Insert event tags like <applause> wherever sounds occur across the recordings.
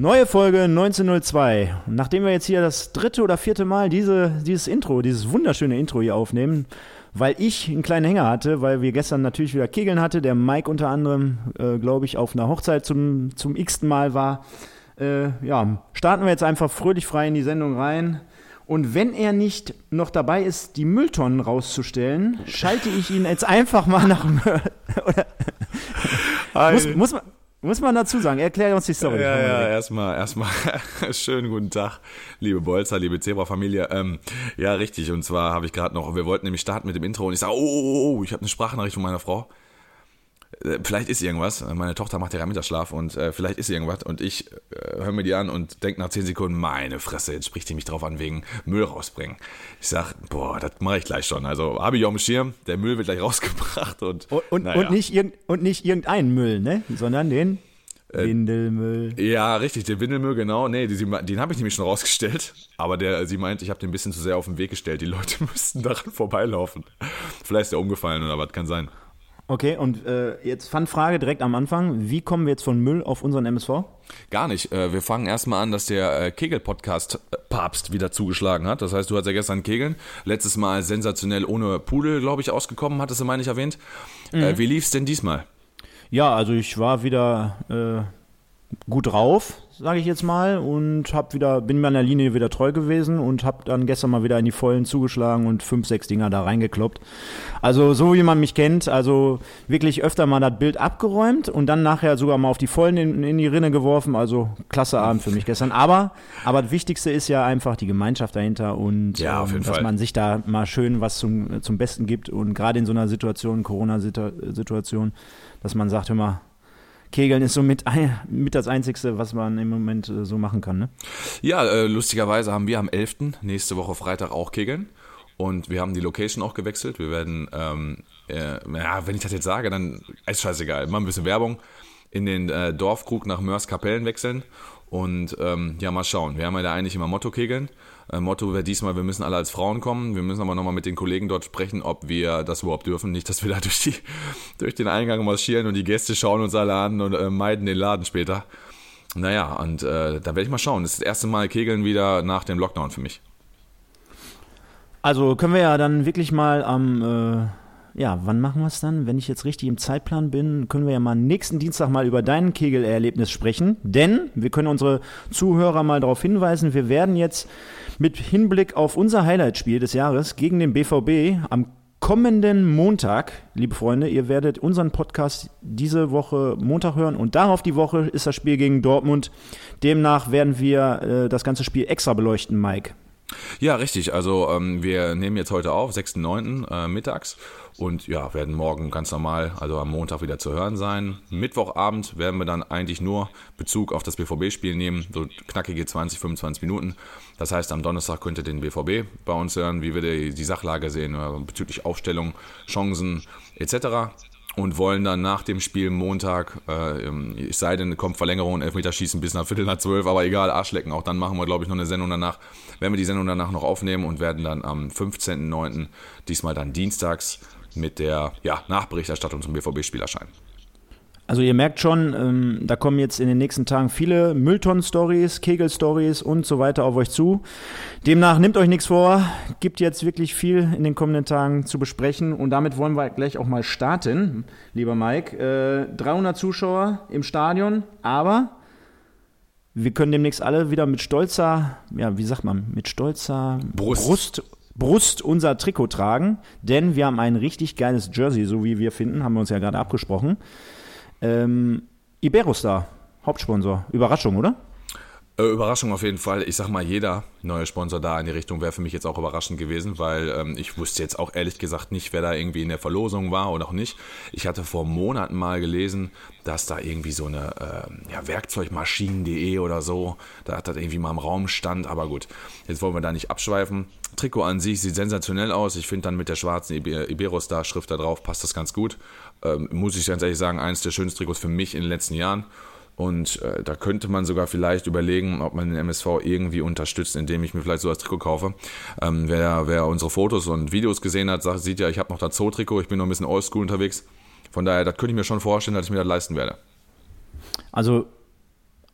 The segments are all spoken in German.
Neue Folge 1902. Und nachdem wir jetzt hier das dritte oder vierte Mal diese, dieses Intro, dieses wunderschöne Intro hier aufnehmen, weil ich einen kleinen Hänger hatte, weil wir gestern natürlich wieder Kegeln hatte, der Mike unter anderem, äh, glaube ich, auf einer Hochzeit zum, zum x-ten Mal war, äh, ja, starten wir jetzt einfach fröhlich frei in die Sendung rein. Und wenn er nicht noch dabei ist, die Mülltonnen rauszustellen, schalte ich ihn jetzt einfach mal nach. <laughs> oder, muss, muss man. Muss man dazu sagen, erklär uns die Story. Ja, ja, erstmal, erstmal, <laughs> schönen guten Tag, liebe Bolzer, liebe Zebra-Familie. Ähm, ja, richtig, und zwar habe ich gerade noch, wir wollten nämlich starten mit dem Intro und ich sage, oh, oh, oh, oh ich habe eine Sprachnachricht von meiner Frau. Äh, vielleicht ist irgendwas, meine Tochter macht ja Mittagsschlaf und äh, vielleicht ist irgendwas und ich äh, höre mir die an und denke nach 10 Sekunden, meine Fresse, jetzt spricht die mich drauf an wegen Müll rausbringen. Ich sag, boah, das mache ich gleich schon. Also habe ich auf dem Schirm, der Müll wird gleich <laughs> rausgebracht und Und, und, naja. und, nicht, irgend, und nicht irgendeinen Müll, ne? Sondern den Äh, Windelmüll. Ja, richtig, den Windelmüll, genau. Nee, die, sie- den habe ich nämlich schon rausgestellt. Aber der, sie meint, ich habe den ein bisschen zu sehr auf den Weg gestellt. Die Leute <laughs> müssten daran vorbeilaufen. Vielleicht ist der umgefallen oder was, kann sein. Okay, und äh, jetzt Fun-Frage direkt am Anfang. Wie kommen wir jetzt von Müll auf unseren MSV? Gar nicht. Äh, Wir fangen erstmal an, dass der äh, Kegel-Podcast äh, Papst wieder zugeschlagen hat. Das heißt, du hattest ja gestern Kegeln. Letztes Mal sensationell ohne Pudel, glaube ich, ausgekommen, hattest du, meine ich, erwähnt. Äh, wie lief's denn diesmal? Ja, also ich war wieder äh, gut drauf, sage ich jetzt mal, und hab wieder, bin meiner Linie wieder treu gewesen und habe dann gestern mal wieder in die Vollen zugeschlagen und fünf, sechs Dinger da reingekloppt. Also so wie man mich kennt, also wirklich öfter mal das Bild abgeräumt und dann nachher sogar mal auf die Vollen in, in die Rinne geworfen. Also klasse Abend für mich gestern. Aber, aber das Wichtigste ist ja einfach die Gemeinschaft dahinter und Ja, auf jeden ähm, dass Fall. man sich da mal schön was zum, zum Besten gibt und gerade in so einer Situation, Corona-Situation, dass man sagt, hör mal, Kegeln ist so mit, das Einzigste, was man im Moment äh, so machen kann. Ne? Ja, äh, lustigerweise haben wir am 11. nächste Woche Freitag auch Kegeln. Und wir haben die Location auch gewechselt. Wir werden, ähm, äh, ja, wenn ich das jetzt sage, dann ist scheißegal. Mal ein bisschen Werbung. In den äh, Dorfkrug nach Mörs-Kapellen wechseln. Und ähm, ja, mal schauen. Wir haben ja da eigentlich immer Motto-Kegeln. Äh, Motto wäre diesmal, wir müssen alle als Frauen kommen. Wir müssen aber nochmal mit den Kollegen dort sprechen, ob wir das überhaupt dürfen. Nicht, dass wir da durch, die, <laughs> durch den Eingang marschieren und die Gäste schauen uns alle an und äh, meiden den Laden später. Naja, und äh, da werde ich mal schauen. Das ist das erste Mal Kegeln wieder nach dem Lockdown für mich. Also können wir ja dann wirklich mal am, äh, ja, wann machen wir es dann? Wenn ich jetzt richtig im Zeitplan bin, können wir ja mal nächsten Dienstag mal über dein Kegelerlebnis sprechen. Denn wir können unsere Zuhörer mal darauf hinweisen, wir werden jetzt mit Hinblick auf unser Highlight-Spiel des Jahres gegen den BVB am kommenden Montag, liebe Freunde, ihr werdet unseren Podcast diese Woche Montag hören und darauf die Woche ist das Spiel gegen Dortmund. Demnach werden wir äh, das ganze Spiel extra beleuchten, Mike. Ja, richtig. Also ähm, wir nehmen jetzt heute auf, 6.9. Äh, mittags und ja, werden morgen ganz normal, also am Montag wieder zu hören sein. Mittwochabend werden wir dann eigentlich nur Bezug auf das BVB-Spiel nehmen, so knackige 20, 25 Minuten. Das heißt, am Donnerstag könnt ihr den BVB bei uns hören, wie wir die, die Sachlage sehen äh, bezüglich Aufstellung, Chancen etc. Und wollen dann nach dem Spiel Montag, äh, es sei denn, kommt Verlängerung, Elfmeterschießen bis nach Viertel nach zwölf, aber egal, Arschlecken, auch dann machen wir, glaube ich, noch eine Sendung danach. Werden wir die Sendung danach noch aufnehmen und werden dann am 15.09., diesmal dann dienstags, mit der ja, Nachberichterstattung zum BVB-Spiel erscheinen. Also ihr merkt schon, ähm, da kommen jetzt in den nächsten Tagen viele Mülltonnen-Stories, Kegel-Stories und so weiter auf euch zu. Demnach nehmt euch nichts vor, gibt jetzt wirklich viel in den kommenden Tagen zu besprechen und damit wollen wir gleich auch mal starten, lieber Mike. Äh, 300 Zuschauer im Stadion, aber wir können demnächst alle wieder mit stolzer, ja, wie sagt man, mit stolzer Brust. Brust, Brust unser Trikot tragen, denn wir haben ein richtig geiles Jersey, so wie wir finden, haben wir uns ja gerade abgesprochen. Ähm, Iberostar, Hauptsponsor. Überraschung, oder? Äh, Überraschung auf jeden Fall. Ich sag mal, jeder neue Sponsor da in die Richtung wäre für mich jetzt auch überraschend gewesen, weil ähm, ich wusste jetzt auch ehrlich gesagt nicht, wer da irgendwie in der Verlosung war oder auch nicht. Ich hatte vor Monaten mal gelesen, dass da irgendwie so eine äh, ja, Werkzeugmaschinen.de oder so, da hat das irgendwie mal im Raum stand, aber gut, jetzt wollen wir da nicht abschweifen. Trikot an sich sieht sensationell aus. Ich finde dann mit der schwarzen Iberostar-Schrift da drauf passt das ganz gut. Ähm, muss ich ganz ehrlich sagen, eines der schönsten Trikots für mich in den letzten Jahren. Und äh, da könnte man sogar vielleicht überlegen, ob man den MSV irgendwie unterstützt, indem ich mir vielleicht so das Trikot kaufe. Ähm, wer, wer unsere Fotos und Videos gesehen hat, sagt, sieht ja, ich habe noch das Zoo-Trikot, ich bin noch ein bisschen oldschool unterwegs. Von daher, das könnte ich mir schon vorstellen, dass ich mir das leisten werde. Also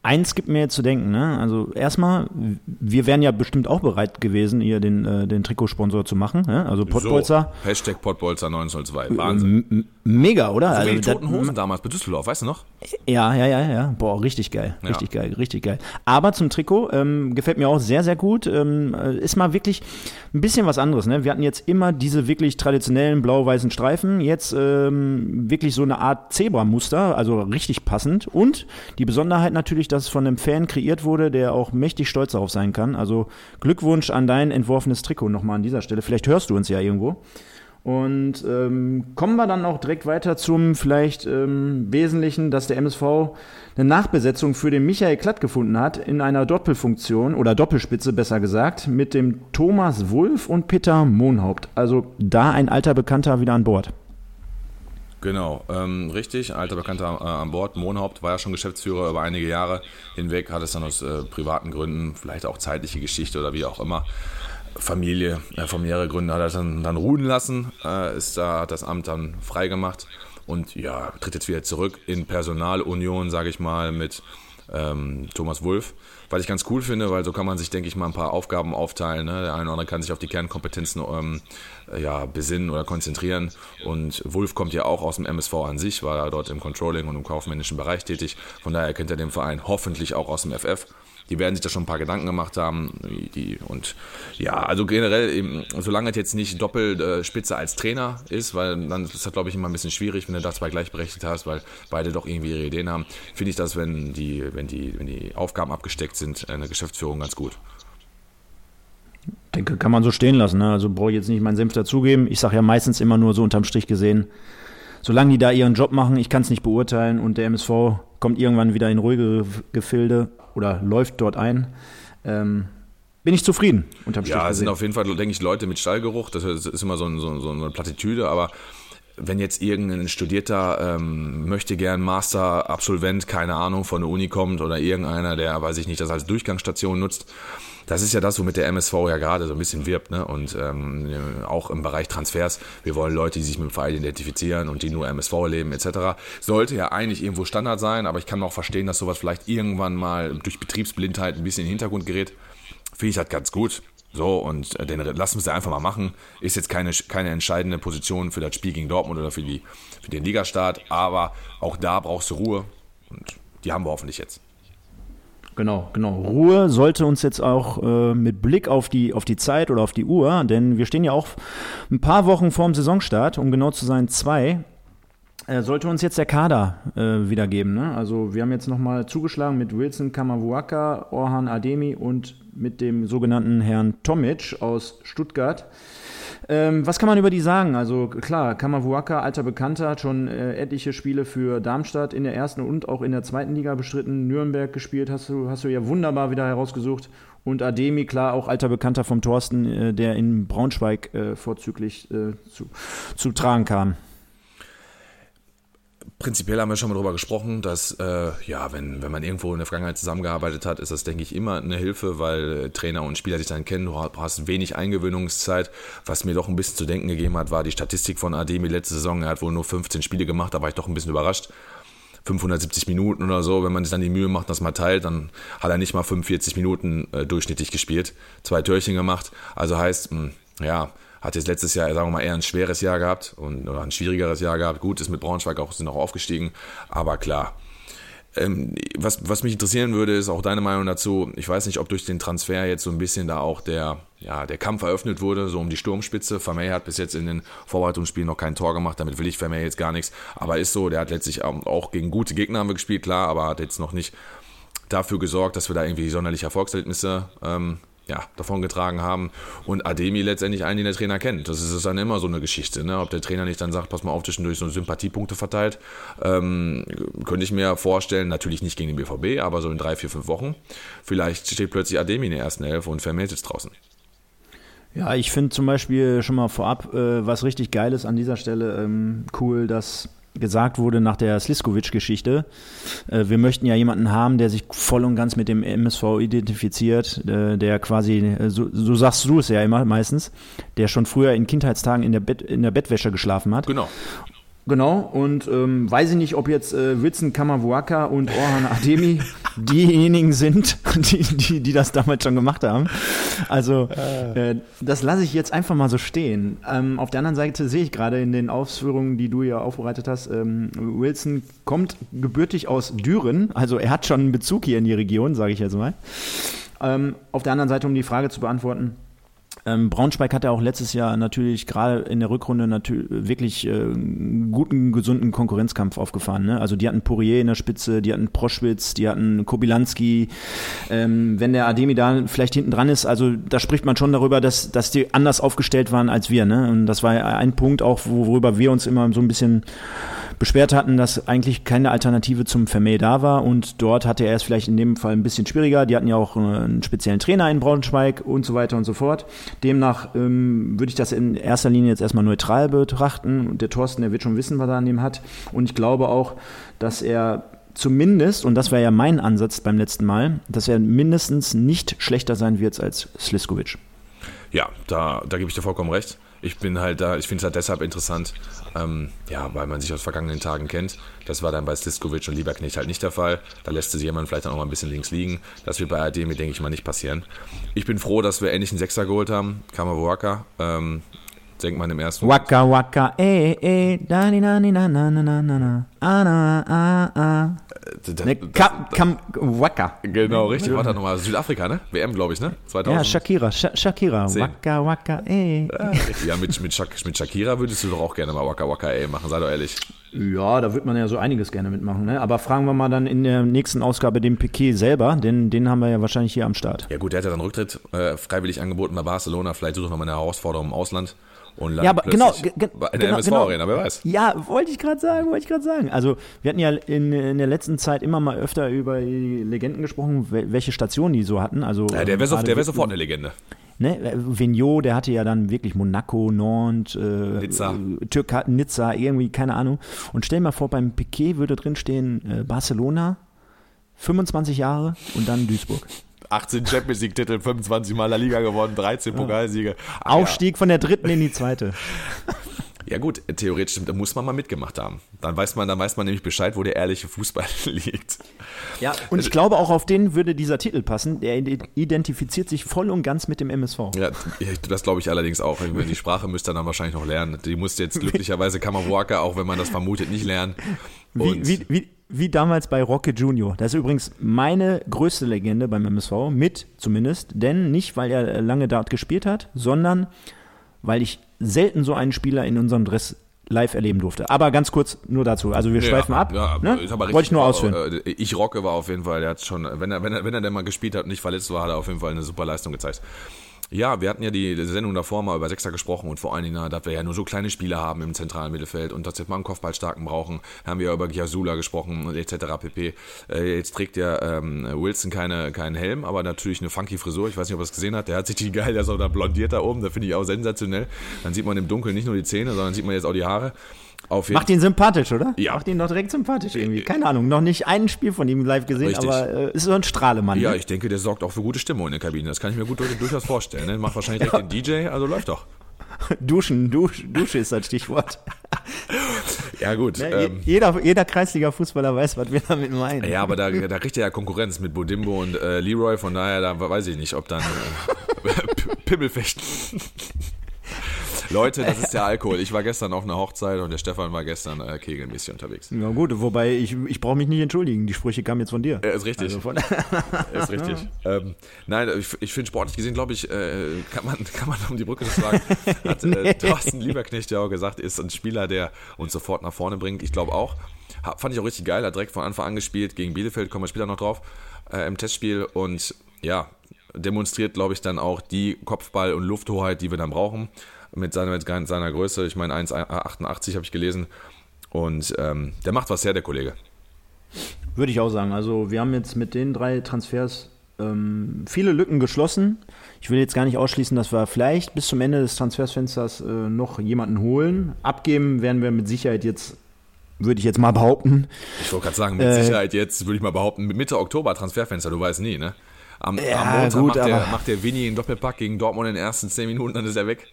eins gibt mir jetzt zu denken, ne? Also erstmal, wir wären ja bestimmt auch bereit gewesen, hier den, äh, den Trikotsponsor zu machen. Ne? Also Pottbolzer. So, Hashtag Pottbolzer 902. Wahnsinn. mega, oder? Also, also die Toten Hosen damals bei Düsseldorf, weißt du noch? Ja, ja, ja, ja. Boah, richtig geil. Richtig ja. geil, richtig geil. Aber zum Trikot ähm, gefällt mir auch sehr, sehr gut. Ähm, äh, ist mal wirklich ein bisschen was anderes. Ne? Wir hatten jetzt immer diese wirklich traditionellen blau-weißen Streifen. Jetzt ähm, wirklich so eine Art Zebra-Muster, also richtig passend. Und die Besonderheit natürlich, dass das von einem Fan kreiert wurde, der auch mächtig stolz darauf sein kann. Also Glückwunsch an dein entworfenes Trikot nochmal an dieser Stelle. Vielleicht hörst du uns ja irgendwo. Und ähm, kommen wir dann auch direkt weiter zum vielleicht ähm, Wesentlichen, dass der MSV eine Nachbesetzung für den Michael Klatt gefunden hat in einer Doppelfunktion oder Doppelspitze besser gesagt mit dem Thomas Wulff und Peter Mohnhaupt. Also da ein alter Bekannter wieder an Bord. Genau, ähm, richtig. Alter Bekannter äh, an Bord. Mohnhaupt war ja schon Geschäftsführer über einige Jahre hinweg, hat es dann aus äh, privaten Gründen, vielleicht auch zeitliche Geschichte oder wie auch immer, Familie, äh, familiäre Gründe hat er dann, dann ruhen lassen, äh, ist da, hat das Amt dann freigemacht und ja, tritt jetzt wieder zurück in Personalunion, sage ich mal, mit ähm, Thomas Wulff. Was ich ganz cool finde, weil so kann man sich, denke ich, mal ein paar Aufgaben aufteilen. Ne? Der eine oder andere kann sich auf die Kernkompetenzen ähm, ja, besinnen oder konzentrieren. Und Wulff kommt ja auch aus dem MSV an sich, war dort im Controlling und im kaufmännischen Bereich tätig. Von daher kennt er den Verein hoffentlich auch aus dem FF die werden sich da schon ein paar Gedanken gemacht haben. Die, und ja, also generell, solange es jetzt nicht Doppelspitze äh, als Trainer ist, weil dann ist das, glaube ich, immer ein bisschen schwierig, wenn du da zwei gleichberechtigt hast, weil beide doch irgendwie ihre Ideen haben, finde ich das, wenn die, wenn, die, wenn die Aufgaben abgesteckt sind, eine Geschäftsführung ganz gut. Denke, kann man so stehen lassen. Ne? Also brauche ich jetzt nicht meinen Senf dazugeben. Ich sage ja meistens immer nur so unterm Strich gesehen, solange die da ihren Job machen, ich kann es nicht beurteilen und der MSV kommt irgendwann wieder in ruhige Gefilde oder läuft dort ein. Ähm, bin ich zufrieden. Unterm ja, es sind auf jeden Fall, denke ich, Leute mit Stallgeruch. Das ist immer so, so, so eine Plattitüde, aber wenn jetzt irgendein studierter ähm, möchte gern Master-Absolvent, keine Ahnung, von der Uni kommt oder irgendeiner, der, weiß ich nicht, das als Durchgangsstation nutzt, das ist ja das, womit der MSV ja gerade so ein bisschen wirbt, ne? Und ähm, auch im Bereich Transfers, wir wollen Leute, die sich mit dem Verein identifizieren und die nur MSV leben, etc. Sollte ja eigentlich irgendwo Standard sein, aber ich kann auch verstehen, dass sowas vielleicht irgendwann mal durch Betriebsblindheit ein bisschen in den Hintergrund gerät. Finde ich halt ganz gut. So, und äh, den lassen wir es einfach mal machen. Ist jetzt keine, keine entscheidende Position für das Spiel gegen Dortmund oder für, die, für den Ligastart, aber auch da brauchst du Ruhe und die haben wir hoffentlich jetzt. Genau, genau. Ruhe sollte uns jetzt auch äh, mit Blick auf die, auf die Zeit oder auf die Uhr, denn wir stehen ja auch ein paar Wochen vorm Saisonstart, um genau zu sein, zwei. Äh, sollte uns jetzt der Kader äh, wiedergeben. Ne? Also wir haben jetzt nochmal zugeschlagen mit Wilson Kamavuaka, Orhan Ademi und mit dem sogenannten Herrn Tomic aus Stuttgart. Ähm, was kann man über die sagen? Also klar, Kamavuaka, alter Bekannter, hat schon äh, etliche Spiele für Darmstadt in der ersten und auch in der zweiten Liga bestritten. Nürnberg gespielt, hast du, hast du ja wunderbar wieder herausgesucht. Und Ademi, klar, auch alter Bekannter vom Thorsten, äh, der in Braunschweig äh, vorzüglich äh, zu, zu tragen kam prinzipiell haben wir schon mal darüber gesprochen, dass äh, ja, wenn, wenn man irgendwo in der Vergangenheit zusammengearbeitet hat, ist das, denke ich, immer eine Hilfe, weil Trainer und Spieler sich dann kennen. Du hast wenig Eingewöhnungszeit. Was mir doch ein bisschen zu denken gegeben hat, war die Statistik von Ademi letzte Saison. Er hat wohl nur 15 Spiele gemacht, da war ich doch ein bisschen überrascht. 570 Minuten oder so, wenn man sich dann die Mühe macht, das mal teilt, dann hat er nicht mal 45 Minuten äh, durchschnittlich gespielt, zwei Türchen gemacht. Also heißt, mh, hm, ja, hat jetzt letztes Jahr, sagen wir mal, eher ein schweres Jahr gehabt und, oder ein schwierigeres Jahr gehabt. Gut, ist mit Braunschweig auch, sind auch aufgestiegen, aber klar. Ähm, was, was mich interessieren würde, ist auch deine Meinung dazu. Ich weiß nicht, ob durch den Transfer jetzt so ein bisschen da auch der, ja, der Kampf eröffnet wurde, so um die Sturmspitze. Vermey hat bis jetzt in den Vorbereitungsspielen noch kein Tor gemacht, damit will ich Vermey jetzt gar nichts. Aber ist so, der hat letztlich auch gegen gute Gegner haben wir gespielt, klar, aber hat jetzt noch nicht dafür gesorgt, dass wir da irgendwie sonderliche Erfolgserlebnisse ähm, ja, davon getragen haben und Ademi letztendlich einen, den der Trainer kennt. Das ist dann immer so eine Geschichte, ne? ob der Trainer nicht dann sagt, pass mal auf, zwischendurch so Sympathiepunkte verteilt, ähm, könnte ich mir vorstellen, natürlich nicht gegen den BVB, aber so in drei, vier, fünf Wochen, vielleicht steht plötzlich Ademi in der ersten Elf und Vermehrt ist draußen. Ja, ich finde zum Beispiel schon mal vorab äh, was richtig Geiles an dieser Stelle ähm, cool, dass gesagt wurde nach der Sliskovic-Geschichte, äh, wir möchten ja jemanden haben, der sich voll und ganz mit dem MSV identifiziert, äh, der quasi, äh, so, so, sagst du es ja immer meistens, der schon früher in Kindheitstagen in der, Bett, in der Bettwäsche geschlafen hat. Genau. Genau, und ähm, weiß ich nicht, ob jetzt äh, Witzen Kamavuaka und Orhan Ademi <laughs> diejenigen sind, die, die, die das damals schon gemacht haben. Also äh, das lasse ich jetzt einfach mal so stehen. Ähm, auf der anderen Seite sehe ich gerade in den Ausführungen, die du ja aufbereitet hast, ähm, Wilson kommt gebürtig aus Düren, also er hat schon einen Bezug hier in die Region, sage ich jetzt mal. Ähm, auf der anderen Seite, um die Frage zu beantworten, ähm, Braunschweig hat ja auch letztes Jahr natürlich gerade in der Rückrunde natürlich wirklich äh, guten, gesunden Konkurrenzkampf aufgefahren. Ne? Also die hatten Poirier in der Spitze, die hatten Proschwitz, die hatten Kobilanski. Ähm, wenn der Ademi da vielleicht hinten dran ist, also da spricht man schon darüber, dass, dass die anders aufgestellt waren als wir. Ne? Und das war ein Punkt auch, worüber wir uns immer so ein bisschen beschwert hatten, dass eigentlich keine Alternative zum Vermeer da war und dort hatte er es vielleicht in dem Fall ein bisschen schwieriger. Die hatten ja auch äh, einen speziellen Trainer in Braunschweig und so weiter und so fort. Demnach ähm, würde ich das in erster Linie jetzt erstmal neutral betrachten. Der Thorsten, der wird schon wissen, was er an dem hat. Und ich glaube auch, dass er zumindest, und das wäre ja mein Ansatz beim letzten Mal, dass er mindestens nicht schlechter sein wird als Sliskovic. Ja, da, da gebe ich dir vollkommen recht. Ich bin halt da, ich finde es halt deshalb interessant, ähm, ja, weil man sich aus vergangenen Tagen kennt. Das war dann bei Sliskovic und Lieberknecht halt nicht der Fall. Da lässt sich jemand vielleicht auch noch mal ein bisschen links liegen. Das wird bei AD mir, denke ich mal, nicht passieren. Ich bin froh, dass wir endlich einen Sechser geholt haben. Kamabuaka. Ähm, denkt man im ersten Waka waka, eh, eh, da, ni, na, ni, na, na, na, na, na, ah, na, ah, ah. Ne, kam, kam, waka. Genau, richtig. Warte nochmal. Südafrika, ne? WM, glaube ich, ne? 2000. Ja, Shakira, Sh Shakira. Waka waka, eh. Ja, mit, mit, Shak mit Shakira würdest du doch auch gerne mal Waka waka, eh machen, sei doch ehrlich. Ja, da wird man ja so einiges gerne mitmachen. Ne? Aber fragen wir mal dann in der nächsten Ausgabe den Piquet selber, denn den haben wir ja wahrscheinlich hier am Start. Ja gut, der hat ja dann Rücktritt äh, freiwillig angeboten bei Barcelona. Vielleicht sucht er nochmal eine Herausforderung im Ausland und ja, aber genau, in der genau, MSV-Arena, genau. wer weiß. Ja, wollte ich gerade sagen, wollte ich gerade sagen. Also wir hatten ja in, in der letzten Zeit immer mal öfter über die Legenden gesprochen, welche Stationen die so hatten. Also, ja, der wäre so, wär sofort eine Legende. Ne, Vigneault, der hatte ja dann wirklich Monaco, Nantes, äh, Nizza. Türkei, Nizza, irgendwie, keine Ahnung. Und stell dir mal vor, beim Piquet würde drinstehen äh, Barcelona, 25 Jahre und dann Duisburg. 18 Champions League-Titel, 25 Mal La Liga gewonnen, 13 ja. Pokalsiege. Ach, Aufstieg ja. von der dritten in die zweite. <laughs> Ja gut, theoretisch da muss man mal mitgemacht haben. Dann weiß man, dann weiß man nämlich Bescheid, wo der ehrliche Fußball <laughs> liegt. Ja, und ich glaube auch auf den würde dieser Titel passen. Der identifiziert sich voll und ganz mit dem MSV. Ja, das glaube ich allerdings auch. Die Sprache müsste er dann wahrscheinlich noch lernen. Die musste jetzt glücklicherweise Kammerwalker, auch wenn man das vermutet, nicht lernen. Wie, wie, wie, wie damals bei Rocket Junior. Das ist übrigens meine größte Legende beim MSV, mit zumindest, denn nicht, weil er lange dort gespielt hat, sondern weil ich selten so einen Spieler in unserem Dress live erleben durfte. Aber ganz kurz nur dazu. Also wir schweifen ja, ab. Ja, ne? Wollte ich nur ausführen. Äh, ich rocke war auf jeden Fall, der hat schon, wenn er, wenn er, wenn er denn mal gespielt hat und nicht verletzt war, hat er auf jeden Fall eine super Leistung gezeigt. Ja, wir hatten ja die Sendung davor mal über Sechser gesprochen und vor allen Dingen, dass wir ja nur so kleine Spieler haben im zentralen Mittelfeld und dass wir mal einen Kopfballstarken brauchen, haben wir ja über Giasula gesprochen und etc. pp. Äh, jetzt trägt ja ähm, Wilson keine, keinen Helm, aber natürlich eine funky Frisur. Ich weiß nicht, ob er es gesehen hat. Der hat sich die geil, der ist auch da blondiert da oben. Da finde ich auch sensationell. Dann sieht man im Dunkeln nicht nur die Zähne, sondern sieht man jetzt auch die Haare. Macht ihn sympathisch, oder? Ja. Macht ihn doch direkt sympathisch irgendwie. Keine Ahnung, noch nicht ein Spiel von ihm live gesehen, Richtig. aber äh, ist so ein Strahlemann. Ja, ne? ich denke, der sorgt auch für gute Stimmung in der Kabine. Das kann ich mir gut <laughs> durchaus vorstellen. Ne? Macht wahrscheinlich direkt den DJ, also läuft doch. <laughs> Duschen, Dusch, Dusche ist das Stichwort. <laughs> Ja, gut. Ne, ähm, jeder, jeder Kreisliga-Fußballer weiß, was wir damit meinen. Ja, aber da, da kriegt er ja Konkurrenz mit Bodimbo und äh, Leroy, von daher, da weiß ich nicht, ob dann äh, Pimmelfechten. Leute, das ist der Alkohol. Ich war gestern auf einer Hochzeit und der Stefan war gestern äh, kegelmäßig unterwegs. Ja gut, wobei ich, ich brauche mich nicht entschuldigen. Die Sprüche kamen jetzt von dir. Ja, ist richtig. Also <laughs> ist richtig. Ähm, nein, ich, ich finde sportlich gesehen, glaube ich, äh, kann, man, kann man um die Brücke schlagen. <laughs> Hat äh. Thorsten Lieberknecht ja auch gesagt, ist ein Spieler, der uns sofort nach vorne bringt. Ich glaube auch. Fand ich auch richtig geil, hat direkt von Anfang an gespielt. Gegen Bielefeld kommen wir später noch drauf äh, im Testspiel und ja, demonstriert, glaube ich, dann auch die Kopfball- und Lufthoheit, die wir dann brauchen. Mit seiner, mit seiner Größe, ich meine 1,88 habe ich gelesen. Und ähm, der macht was her, der Kollege. Würde ich auch sagen. Also wir haben jetzt mit den drei Transfers ähm, viele Lücken geschlossen. Ich will jetzt gar nicht ausschließen, dass wir vielleicht bis zum Ende des Transfersfensters äh, noch jemanden holen. Abgeben werden wir mit Sicherheit jetzt, würde ich jetzt mal behaupten. Ich wollte gerade sagen, mit äh, Sicherheit jetzt, würde ich mal behaupten, Mitte Oktober Transferfenster, du weißt nie, ne? Am, ja, am Montag gut, macht, der, macht der Winnie einen Doppelpack gegen Dortmund in den ersten 10 Minuten, dann ist er weg.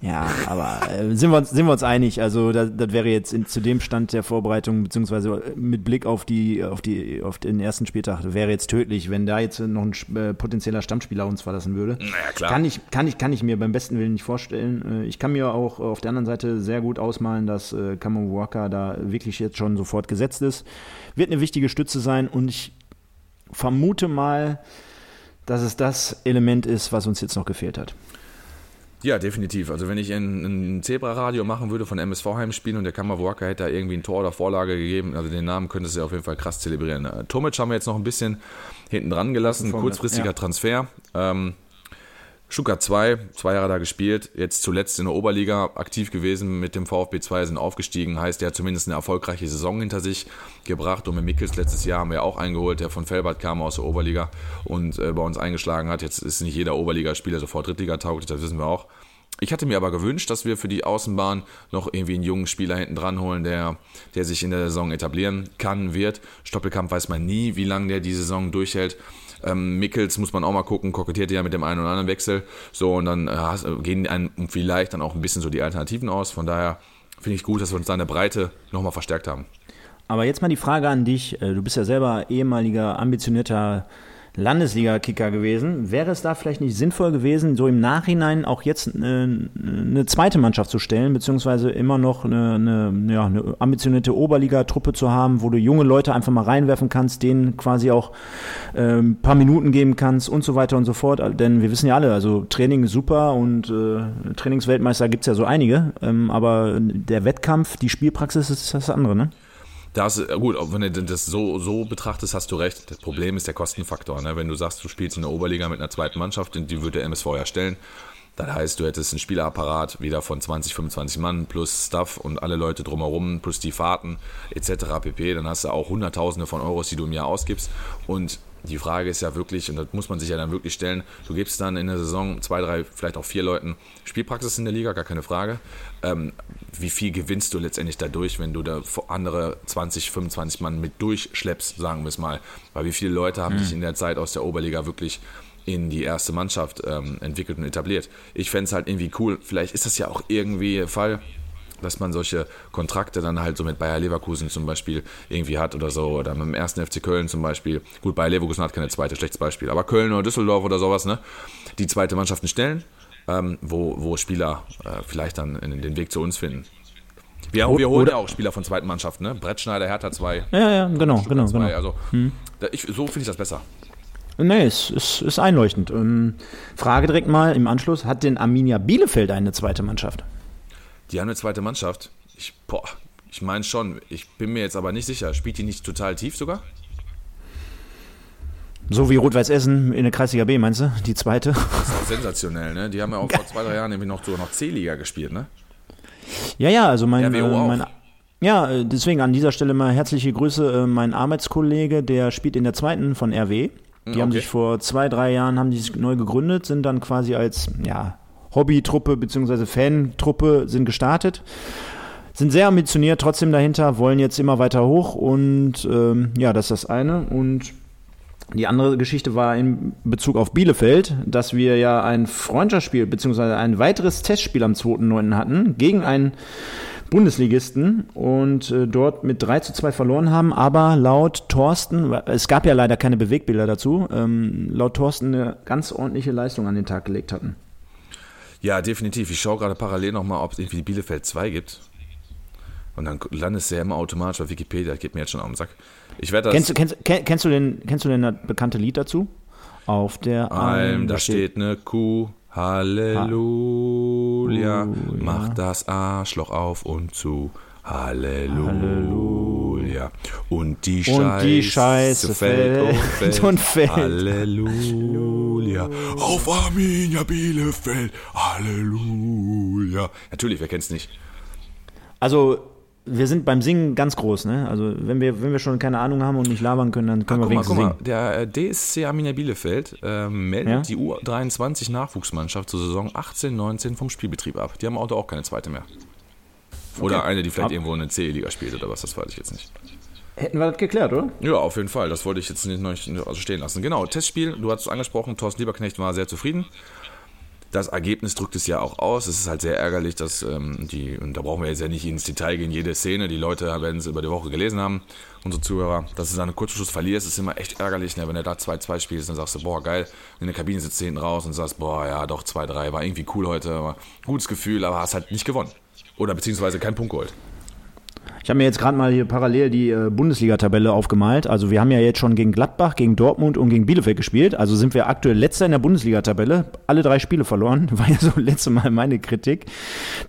Ja, aber äh, sind, wir uns, sind wir uns einig? Also das, das wäre jetzt in, zu dem Stand der Vorbereitung, beziehungsweise mit Blick auf die, auf die, auf den ersten Spieltag, wäre jetzt tödlich, wenn da jetzt noch ein äh, potenzieller Stammspieler uns verlassen würde. Naja, klar. Kann ich, kann ich, kann ich mir beim besten Willen nicht vorstellen. Äh, ich kann mir auch auf der anderen Seite sehr gut ausmalen, dass äh, Kamo Walker da wirklich jetzt schon sofort gesetzt ist. Wird eine wichtige Stütze sein und ich vermute mal, dass es das Element ist, was uns jetzt noch gefehlt hat. Ja, definitiv. Also wenn ich ein, ein Zebra-Radio machen würde von MSV Heimspielen und der Kammerwalker hätte da irgendwie ein Tor oder Vorlage gegeben, also den Namen könnte es ja auf jeden Fall krass zelebrieren. Äh, Tomic haben wir jetzt noch ein bisschen hinten dran gelassen, kurzfristiger ja. Transfer. Ähm, Stuttgart 2, zwei Jahre da gespielt, jetzt zuletzt in der Oberliga aktiv gewesen mit dem VfB 2, sind aufgestiegen, heißt, er hat zumindest eine erfolgreiche Saison hinter sich gebracht. Und mit Mickels letztes Jahr haben wir auch eingeholt, der von Felbert kam aus der Oberliga und äh, bei uns eingeschlagen hat. Jetzt ist nicht jeder Oberligaspieler sofort Drittliga tauglich, das wissen wir auch. Ich hatte mir aber gewünscht, dass wir für die Außenbahn noch irgendwie einen jungen Spieler hinten dran holen, der, der sich in der Saison etablieren kann, wird. Stoppelkamp weiß man nie, wie lange der die Saison durchhält. Ähm, Mickels muss man auch mal gucken, kokettiert ja mit dem einen oder anderen Wechsel. So, und dann äh, gehen einem vielleicht dann auch ein bisschen so die Alternativen aus. Von daher finde ich gut, dass wir uns seine Breite nochmal verstärkt haben. Aber jetzt mal die Frage an dich. Äh, du bist ja selber ehemaliger, ambitionierter Landesliga-Kicker gewesen. Wäre es da vielleicht nicht sinnvoll gewesen, so im Nachhinein auch jetzt eine, eine zweite Mannschaft zu stellen, beziehungsweise immer noch eine, eine, ja, eine ambitionierte Oberliga-Truppe zu haben, wo du junge Leute einfach mal reinwerfen kannst, denen quasi auch äh, ein paar Minuten geben kannst und so weiter und so fort. Denn wir wissen ja alle, also Training ist super und äh, Trainingsweltmeister gibt es ja so einige, ähm, aber der Wettkampf, die Spielpraxis ist das andere, ne? Das, äh, gut, wenn du das so, so betrachtest, hast du recht. Das Problem ist der Kostenfaktor. Ne? Wenn du sagst, du spielst in der Oberliga mit einer zweiten Mannschaft, die würde der MSV ja stellen. Das heißt, du hättest einen Spielerapparat wieder von 20, 25 Mann plus Stuff und alle Leute drumherum plus die Fahrten etc. pp. Dann hast du auch Hunderttausende von Euros, die du im Jahr ausgibst. Und die Frage ist ja wirklich, und das muss man sich ja dann wirklich stellen, du gibst dann in der Saison zwei, drei, vielleicht auch vier Leuten Spielpraxis in der Liga, gar keine Frage. Ähm, wie viel gewinnst du letztendlich dadurch, wenn du da andere 20, 25 Mann mit durchschleppst, sagen wir es mal. Weil wie viele Leute haben mhm. sich in der Zeit aus der Oberliga wirklich in die erste Mannschaft ähm, entwickelt und etabliert. Ich fände es halt irgendwie cool, vielleicht ist das ja auch irgendwie Fall, dass man solche Kontrakte dann halt so mit Bayer Leverkusen zum Beispiel irgendwie hat oder so, oder mit dem ersten FC Köln zum Beispiel. Gut, Bayer Leverkusen hat keine zweite, schlechtes Beispiel, aber Köln oder Düsseldorf oder sowas, ne? Die zweite Mannschaften stellen, ähm, wo, wo Spieler äh, vielleicht dann den Weg zu uns finden. Wir, wir holen ja auch Spieler von zweiten Mannschaften, ne? Brettschneider, Hertha 2. Ja, ja, genau, genau, genau. Also, hm. ich, so finde ich das besser. Nee, es ist, ist einleuchtend. Ähm, Frage direkt mal im Anschluss: Hat denn Arminia Bielefeld eine zweite Mannschaft? Die haben eine zweite Mannschaft. Ich, boah, ich meine schon. Ich bin mir jetzt aber nicht sicher. Spielt die nicht total tief sogar? So wie Rot-Weiß Essen in der Kreisliga B, meinst du? Die zweite? Das ist auch sensationell, ne? Die haben ja auch vor zwei, drei Jahren nämlich noch so noch C-Liga gespielt, ne? Ja, ja, also mein, äh, mein ja, äh, deswegen an dieser Stelle mal herzliche Grüße. Äh, mein Arbeitskollege, der spielt in der zweiten von RW. Die okay. haben sich vor zwei, drei Jahren haben die sich neu gegründet, sind dann quasi als ja, Hobbytruppe bzw. Fantruppe sind gestartet. Sind sehr ambitioniert trotzdem dahinter, wollen jetzt immer weiter hoch und ähm, ja, das ist das eine. Und die andere Geschichte war in Bezug auf Bielefeld, dass wir ja ein Freundschaftsspiel bzw. ein weiteres Testspiel am 2.9. hatten gegen einen Bundesligisten und äh, dort mit 3 zu 2 verloren haben, aber laut Thorsten, es gab ja leider keine Bewegbilder dazu, ähm, laut Thorsten eine ganz ordentliche Leistung an den Tag gelegt hatten. Ja, definitiv. Ich schaue gerade parallel nochmal, ob es irgendwie Bielefeld 2 gibt. Und dann landest du ja immer automatisch auf Wikipedia, das geht mir jetzt schon auf den Sack. Ich werde das. Kennst du, kennst, kennst, du den, kennst du denn das bekannte Lied dazu? Auf der Alm, da steht eine Kuh, Halleluja, uh, mach das Arschloch auf und zu. Halleluja. Halleluja. Und die Scheiße, und die Scheiße fällt, und fällt. Und fällt. Halleluja. Auf Arminia Bielefeld. Halleluja. Natürlich, wer kennt's nicht? Also, wir sind beim Singen ganz groß, ne? Also wenn wir, wenn wir schon keine Ahnung haben und nicht labern können, dann können Ach, wir wenigstens mal, singen. Der äh, DSC Arminia Bielefeld äh, meldet ja? die U23 Nachwuchsmannschaft zur Saison 18-19 vom Spielbetrieb ab. Die haben auch, auch keine zweite mehr. Oder okay. eine, die vielleicht ab. irgendwo in der C-Liga spielt oder was, das weiß ich jetzt nicht. Hätten wir das geklärt, oder? Ja, auf jeden Fall. Das wollte ich jetzt nicht noch also stehen lassen. Genau, Testspiel, du hast es angesprochen, Thorsten Lieberknecht war sehr zufrieden. Das Ergebnis drückt es ja auch aus. Es ist halt sehr ärgerlich, dass ähm, die, und da brauchen wir jetzt ja nicht ins Detail gehen, jede Szene, die Leute werden es über die Woche gelesen haben, unsere Zuhörer, dass du seinen Kurzschluss verlierst, ist immer echt ärgerlich, ne? wenn er da 2-2 spielt, dann sagst du, boah, geil, in der Kabine sitzt du hinten raus und sagst, boah, ja, doch, 2-3, war irgendwie cool heute, gutes Gefühl, aber hast halt nicht gewonnen. Oder beziehungsweise keinen Punkt geholt. Ich habe mir jetzt gerade mal hier parallel die äh, Bundesliga-Tabelle aufgemalt. Also wir haben ja jetzt schon gegen Gladbach, gegen Dortmund und gegen Bielefeld gespielt. Also sind wir aktuell letzter in der Bundesliga-Tabelle. Alle drei Spiele verloren. <laughs> War ja so letzte Mal meine Kritik.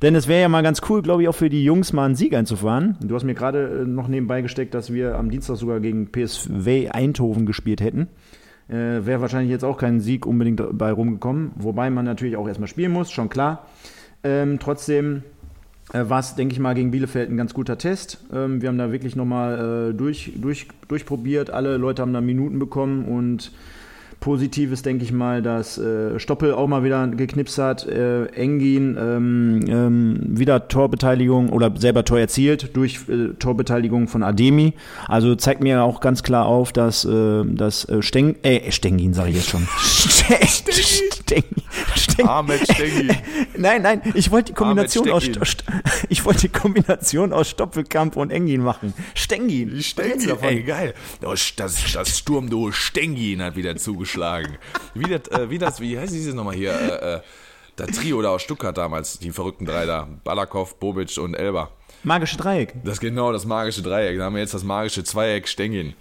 Denn es wäre ja mal ganz cool, glaube ich, auch für die Jungs mal einen Sieg einzufahren. Du hast mir gerade äh, noch nebenbei gesteckt, dass wir am Dienstag sogar gegen PSW Eindhoven gespielt hätten. Äh, wäre wahrscheinlich jetzt auch kein Sieg unbedingt bei rumgekommen. Wobei man natürlich auch erstmal spielen muss, schon klar. Ähm, trotzdem war es, denke ich mal, gegen Bielefeld ein ganz guter Test. Ähm, wir haben da wirklich nochmal äh, durch, durch, durchprobiert. Alle Leute haben da Minuten bekommen und Positives, denke ich mal, dass äh, Stoppel auch mal wieder geknipst hat, äh, Engin ähm, ähm, wieder Torbeteiligung oder selber Tor erzielt durch äh, Torbeteiligung von Ademi. Also zeigt mir auch ganz klar auf, dass, äh, dass äh, Steng, äh, Stengin sage ich jetzt schon. <laughs> <laughs> Stengin. Stengin. Ahmed Stengin. <laughs> Nein, nein, ich wollte die Kombination aus <laughs> ich wollte die Kombination aus Stoppelkamp und Engin machen. Stengin. Stengin, ey, geil. Das, das, das Sturmduo Stengin hat wieder zugeschaut geschlagen. Wie das, äh, wie, das wie heißt dieses nochmal hier? Äh, äh, das Trio da aus Stuttgart damals, die verrückten drei da. Balakow, Bobic und Elba. Magische Dreieck. Das ist genau das magische Dreieck. Da haben wir jetzt das magische Zweieck Stengin.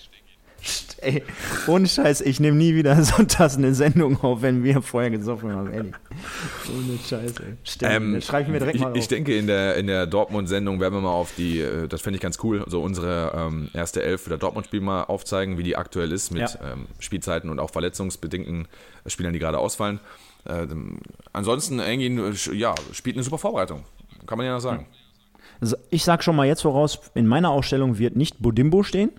Ey, ohne Scheiß, ich nehme nie wieder <laughs> sonntags eine Sendung auf, wenn wir vorher gesoffen haben, ehrlich. Ohne Scheiß, ey. Ähm, schreibe ich mir direkt ich, mal auf. Ich denke, in der, in der Dortmund-Sendung werden wir mal auf die, äh, das fände ich ganz cool, so unsere ähm, erste Elf für das Dortmund-Spiel mal aufzeigen, wie die aktuell ist mit ja. ähm, Spielzeiten und auch verletzungsbedingten Spielern, die gerade ausfallen. Ähm, ansonsten, Engin, äh, ja, spielt eine super Vorbereitung. Kann man ja noch sagen. Ich sage schon mal jetzt voraus, in meiner Ausstellung wird nicht Bodimbo stehen.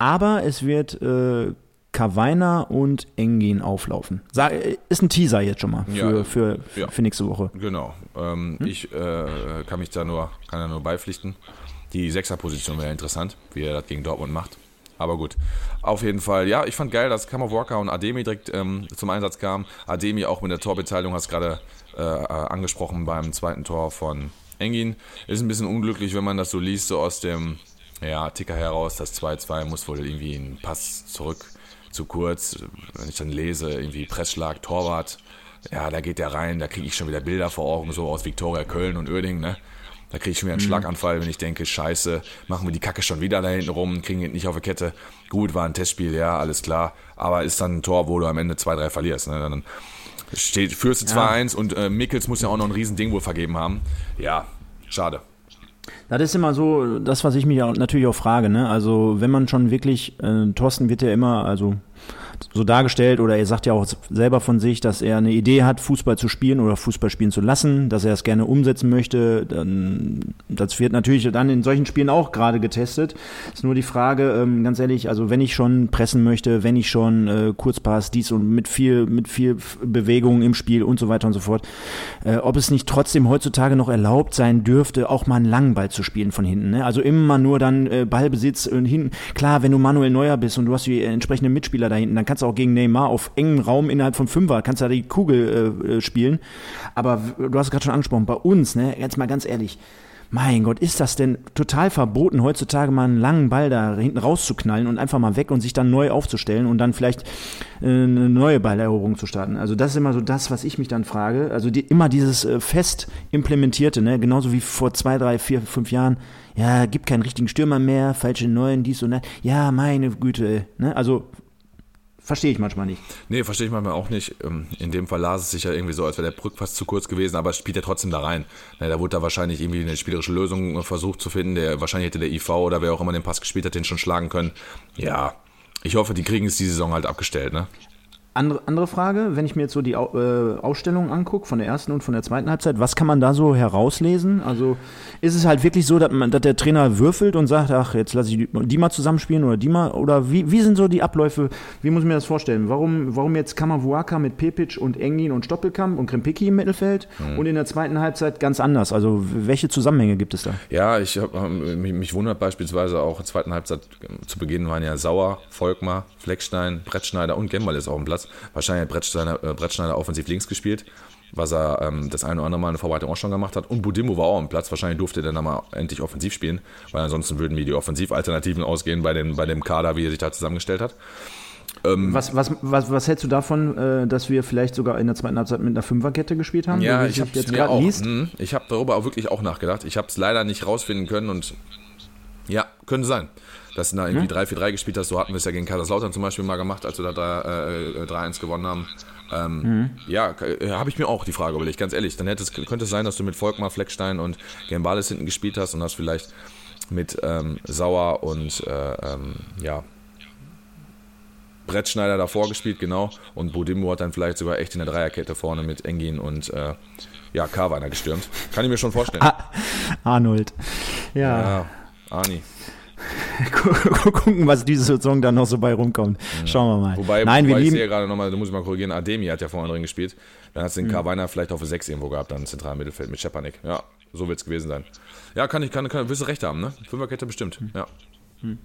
Aber es wird äh, Kavaina und Engin auflaufen. Äh, ist ein Teaser jetzt schon mal für, ja, für, für, ja. für nächste Woche. Genau. Ähm, hm? Ich äh, kann mich da nur, kann da nur beipflichten. Die Sechserposition wäre interessant, wie er das gegen Dortmund macht. Aber gut, auf jeden Fall. Ja, ich fand geil, dass Kammer Walker und Ademi direkt ähm, zum Einsatz kamen. Ademi auch mit der Torbeteiligung, hast gerade äh, angesprochen beim zweiten Tor von Engin. Ist ein bisschen unglücklich, wenn man das so liest, so aus dem ja, Ticker heraus, das 2-2 muss wohl irgendwie ein Pass zurück zu kurz. Wenn ich dann lese, irgendwie Pressschlag, Torwart, ja, da geht der rein, da kriege ich schon wieder Bilder vor Augen, so aus Viktoria Köln und Oerding, ne? Da kriege ich schon wieder einen mhm. Schlaganfall, wenn ich denke, scheiße, machen wir die Kacke schon wieder da hinten rum, kriegen ihn nicht auf die Kette. Gut, war ein Testspiel, ja, alles klar. Aber ist dann ein Tor, wo du am Ende 2-3 verlierst. Ne? Dann steht, führst du ja. 2-1 und äh, Mickels muss ja auch noch ein Riesending wohl vergeben haben. Ja, schade. Das ist immer so, das, was ich mich natürlich auch frage. Ne? Also, wenn man schon wirklich, äh, Thorsten wird ja immer, also so dargestellt oder er sagt ja auch selber von sich, dass er eine Idee hat, Fußball zu spielen oder Fußball spielen zu lassen, dass er es gerne umsetzen möchte. Dann, das wird natürlich dann in solchen Spielen auch gerade getestet. Ist nur die Frage, ähm, ganz ehrlich, also wenn ich schon pressen möchte, wenn ich schon äh, Kurzpass, dies und mit viel, mit viel Bewegung im Spiel und so weiter und so fort, äh, ob es nicht trotzdem heutzutage noch erlaubt sein dürfte, auch mal einen langen Ball zu spielen von hinten. Ne? Also immer nur dann äh, Ballbesitz und hinten. Klar, wenn du Manuel Neuer bist und du hast die entsprechenden Mitspieler da hinten, dann kannst du auch gegen Neymar auf engem Raum innerhalb von Fünfer, kannst du da die Kugel äh, äh spielen. Aber du hast es gerade schon angesprochen, bei uns, ne, jetzt mal ganz ehrlich, mein Gott, ist das denn total verboten, heutzutage mal einen langen Ball da hinten rauszuknallen und einfach mal weg und sich dann neu aufzustellen und dann vielleicht äh, eine neue Balleroberung zu starten? Also das ist immer so das, was ich mich dann frage. Also die, immer dieses äh, fest implementierte, ne? genauso wie vor zwei, drei, vier, fünf Jahren. Ja, gibt keinen richtigen Stürmer mehr, falsche Neuen, dies und das. Ja, meine Güte. Ne? Also Verstehe ich manchmal nicht. Nee, verstehe ich manchmal auch nicht. Ähm, in dem Fall las es sich ja irgendwie so, als wäre der Brück fast zu kurz gewesen, aber spielt er trotzdem da rein. Da wurde da wahrscheinlich irgendwie eine spielerische Lösung äh, versucht zu finden. Der, wahrscheinlich hätte der IV oder wer auch immer den Pass gespielt hat, den schon schlagen können. Ja, ich hoffe, die kriegen es die Saison halt abgestellt, ne? Andere, andere Frage, wenn ich mir jetzt so die äh, Ausstellung angucke, von der ersten und von der zweiten Halbzeit, was kann man da so herauslesen? Also ist es halt wirklich so, dass, man, dass der Trainer würfelt und sagt, ach, jetzt lasse ich die, die, mal zusammenspielen oder die mal, oder wie, wie sind so die Abläufe, wie muss ich mir das vorstellen? Warum, warum jetzt Kamavuaka mit Pepic und Engin und Stoppelkamp und Krempicki im Mittelfeld mhm. und in der zweiten Halbzeit ganz anders? Also welche Zusammenhänge gibt es da? Ja, ich hab, mich, mich wundert beispielsweise auch in der zweiten Halbzeit zu Beginn waren ja Sauer, Volkmar, Fleckstein, Brettschneider und Gembal ist auf dem Platz. Platz. Wahrscheinlich hat Brettschneider, äh, Brettschneider offensiv links gespielt, was er ähm, das eine oder andere Mal in der Vorbereitung auch schon gemacht hat. Und Budimbo war auch am Platz. Wahrscheinlich durfte er dann mal endlich offensiv spielen, weil ansonsten würden mir die Offensivalternativen ausgehen bei, den, bei dem Kader, wie er sich da zusammengestellt hat. Ähm, was, was, was, was hältst du davon, äh, dass wir vielleicht sogar in der zweiten Halbzeit mit einer Fünferkette gespielt haben? Ja, ich habe jetzt gerade liest? Mh, ich habe darüber auch wirklich auch nachgedacht. Ich habe es leider nicht rausfinden können und ja, könnte sein dass du da irgendwie ja? 3-4-3 gespielt hast. So hatten wir es ja gegen Kaiserslautern zum Beispiel mal gemacht, als wir da äh, 3-1 gewonnen haben. Ähm, mhm. Ja, äh, habe ich mir auch die Frage überlegt, ganz ehrlich. Dann hätte es, könnte es sein, dass du mit Volkmar, Fleckstein und Gambales hinten gespielt hast und hast vielleicht mit ähm, Sauer und äh, ähm, ja, Brettschneider davor gespielt, genau. Und Bodimbo hat dann vielleicht sogar echt in der Dreierkette vorne mit Engin und äh, ja, Carweiner gestürmt. Kann ich mir schon vorstellen. <laughs> Arnold. Ja. ja Arni. Gucken, was diese Saison dann noch so bei rumkommt. Schauen wir mal. Wobei, Nein, wobei wir lieben, ich sehe gerade nochmal, da muss ich mal korrigieren, Ademi hat ja vorhin drin gespielt. Dann hast du den mhm. Carweiner vielleicht auf 6 irgendwo gehabt, dann im zentralen Mittelfeld mit Schepanik. Ja, so wird es gewesen sein. Ja, kann ich, kann, kann, wirst du recht haben, ne? Fünferkette bestimmt, ja. Mhm.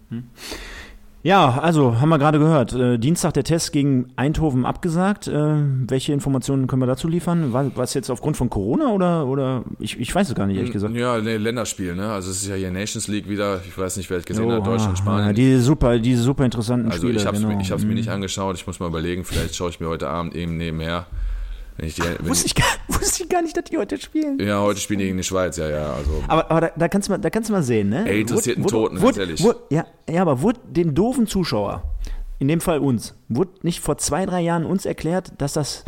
Ja, also haben wir gerade gehört. Äh, Dienstag der Test gegen Eindhoven abgesagt. Äh, welche Informationen können wir dazu liefern? War, war es jetzt aufgrund von Corona oder, oder ich, ich weiß es gar nicht, ehrlich gesagt. Ja, nee, Länderspiel, ne? Also es ist ja hier Nations League wieder. Ich weiß nicht, wer es gesehen oh, hat, Deutschland, Spanien. Ja, diese super, diese super interessanten also Spiele. Also ich habe es genau. mir, mir nicht angeschaut. Ich muss mal überlegen, vielleicht schaue ich mir heute Abend eben nebenher wenn ich die, wenn wusste, ich gar, <laughs> wusste ich gar nicht, dass die heute spielen. Ja, heute spielen die gegen die Schweiz, ja, ja. Also. Aber, aber da, da, kannst du mal, da kannst du mal sehen, ne? Ey, interessierten wurde, Toten, wurde, ganz ehrlich. Wurde, ja, ja, aber wurde dem doofen Zuschauer, in dem Fall uns, wurde nicht vor zwei, drei Jahren uns erklärt, dass das